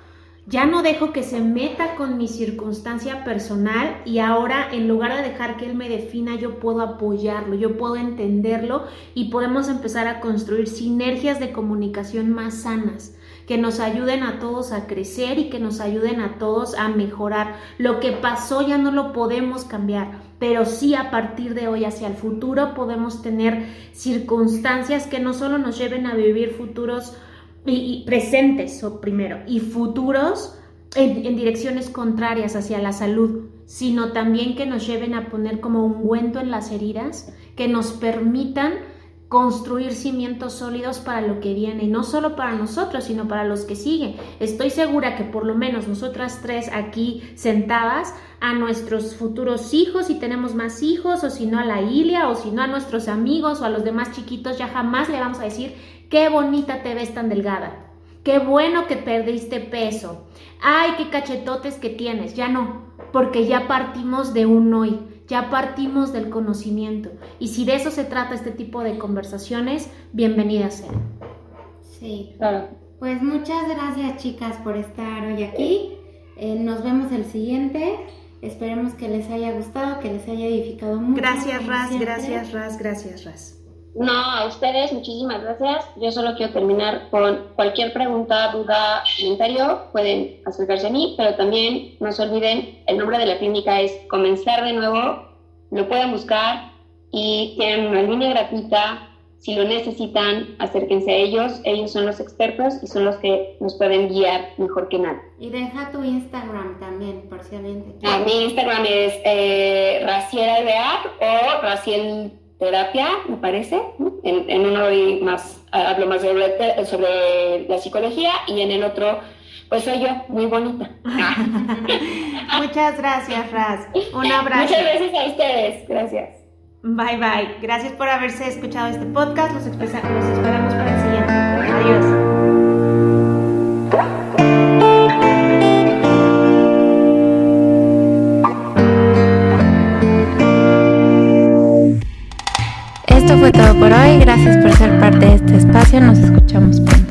ya no dejo que se meta con mi circunstancia personal y ahora en lugar de dejar que él me defina, yo puedo apoyarlo, yo puedo entenderlo y podemos empezar a construir sinergias de comunicación más sanas que nos ayuden a todos a crecer y que nos ayuden a todos a mejorar. Lo que pasó ya no lo podemos cambiar, pero sí a partir de hoy hacia el futuro podemos tener circunstancias que no solo nos lleven a vivir futuros y, presentes o primero y futuros en, direcciones contrarias hacia la salud, sino también que nos lleven a poner como un ungüento en las heridas, que nos permitan construir cimientos sólidos para lo que viene, no solo para nosotros, sino para los que siguen. Estoy segura que por lo menos nosotras tres aquí sentadas, a nuestros futuros hijos, si tenemos más hijos, o si no a la Ilia, o si no a nuestros amigos o a los demás chiquitos, ya jamás le vamos a decir, qué bonita te ves tan delgada, qué bueno que perdiste peso, ay, qué cachetotes que tienes, ya no, porque ya partimos de un hoy ya partimos del conocimiento. Y si de eso se trata este tipo de conversaciones, bienvenidas sean. Sí, claro. Pues muchas gracias chicas por estar hoy aquí. Eh, nos vemos el siguiente. Esperemos que les haya gustado, que les haya edificado mucho. Gracias, Raz, gracias, Raz, gracias, Raz. No, a ustedes muchísimas gracias. Yo solo quiero terminar con cualquier pregunta, duda, comentario, pueden acercarse a mí, pero también no se olviden, el nombre de la clínica es Comenzar de nuevo, lo pueden buscar y tienen una línea gratuita. Si lo necesitan, acérquense a ellos. Ellos son los expertos y son los que nos pueden guiar mejor que nadie. Y deja tu Instagram también, por si alguien te ah, Mi Instagram es eh, Raciel Alvear o Raciel terapia, me parece. En, en uno más, hablo más sobre, sobre la psicología y en el otro, pues soy yo, muy bonita. Muchas gracias, Raz. Un abrazo. Muchas gracias a ustedes. Gracias. Bye, bye. Gracias por haberse escuchado este podcast. Los, los esperamos para el siguiente. Adiós. fue todo por hoy. Gracias por ser parte de este espacio. Nos escuchamos pronto.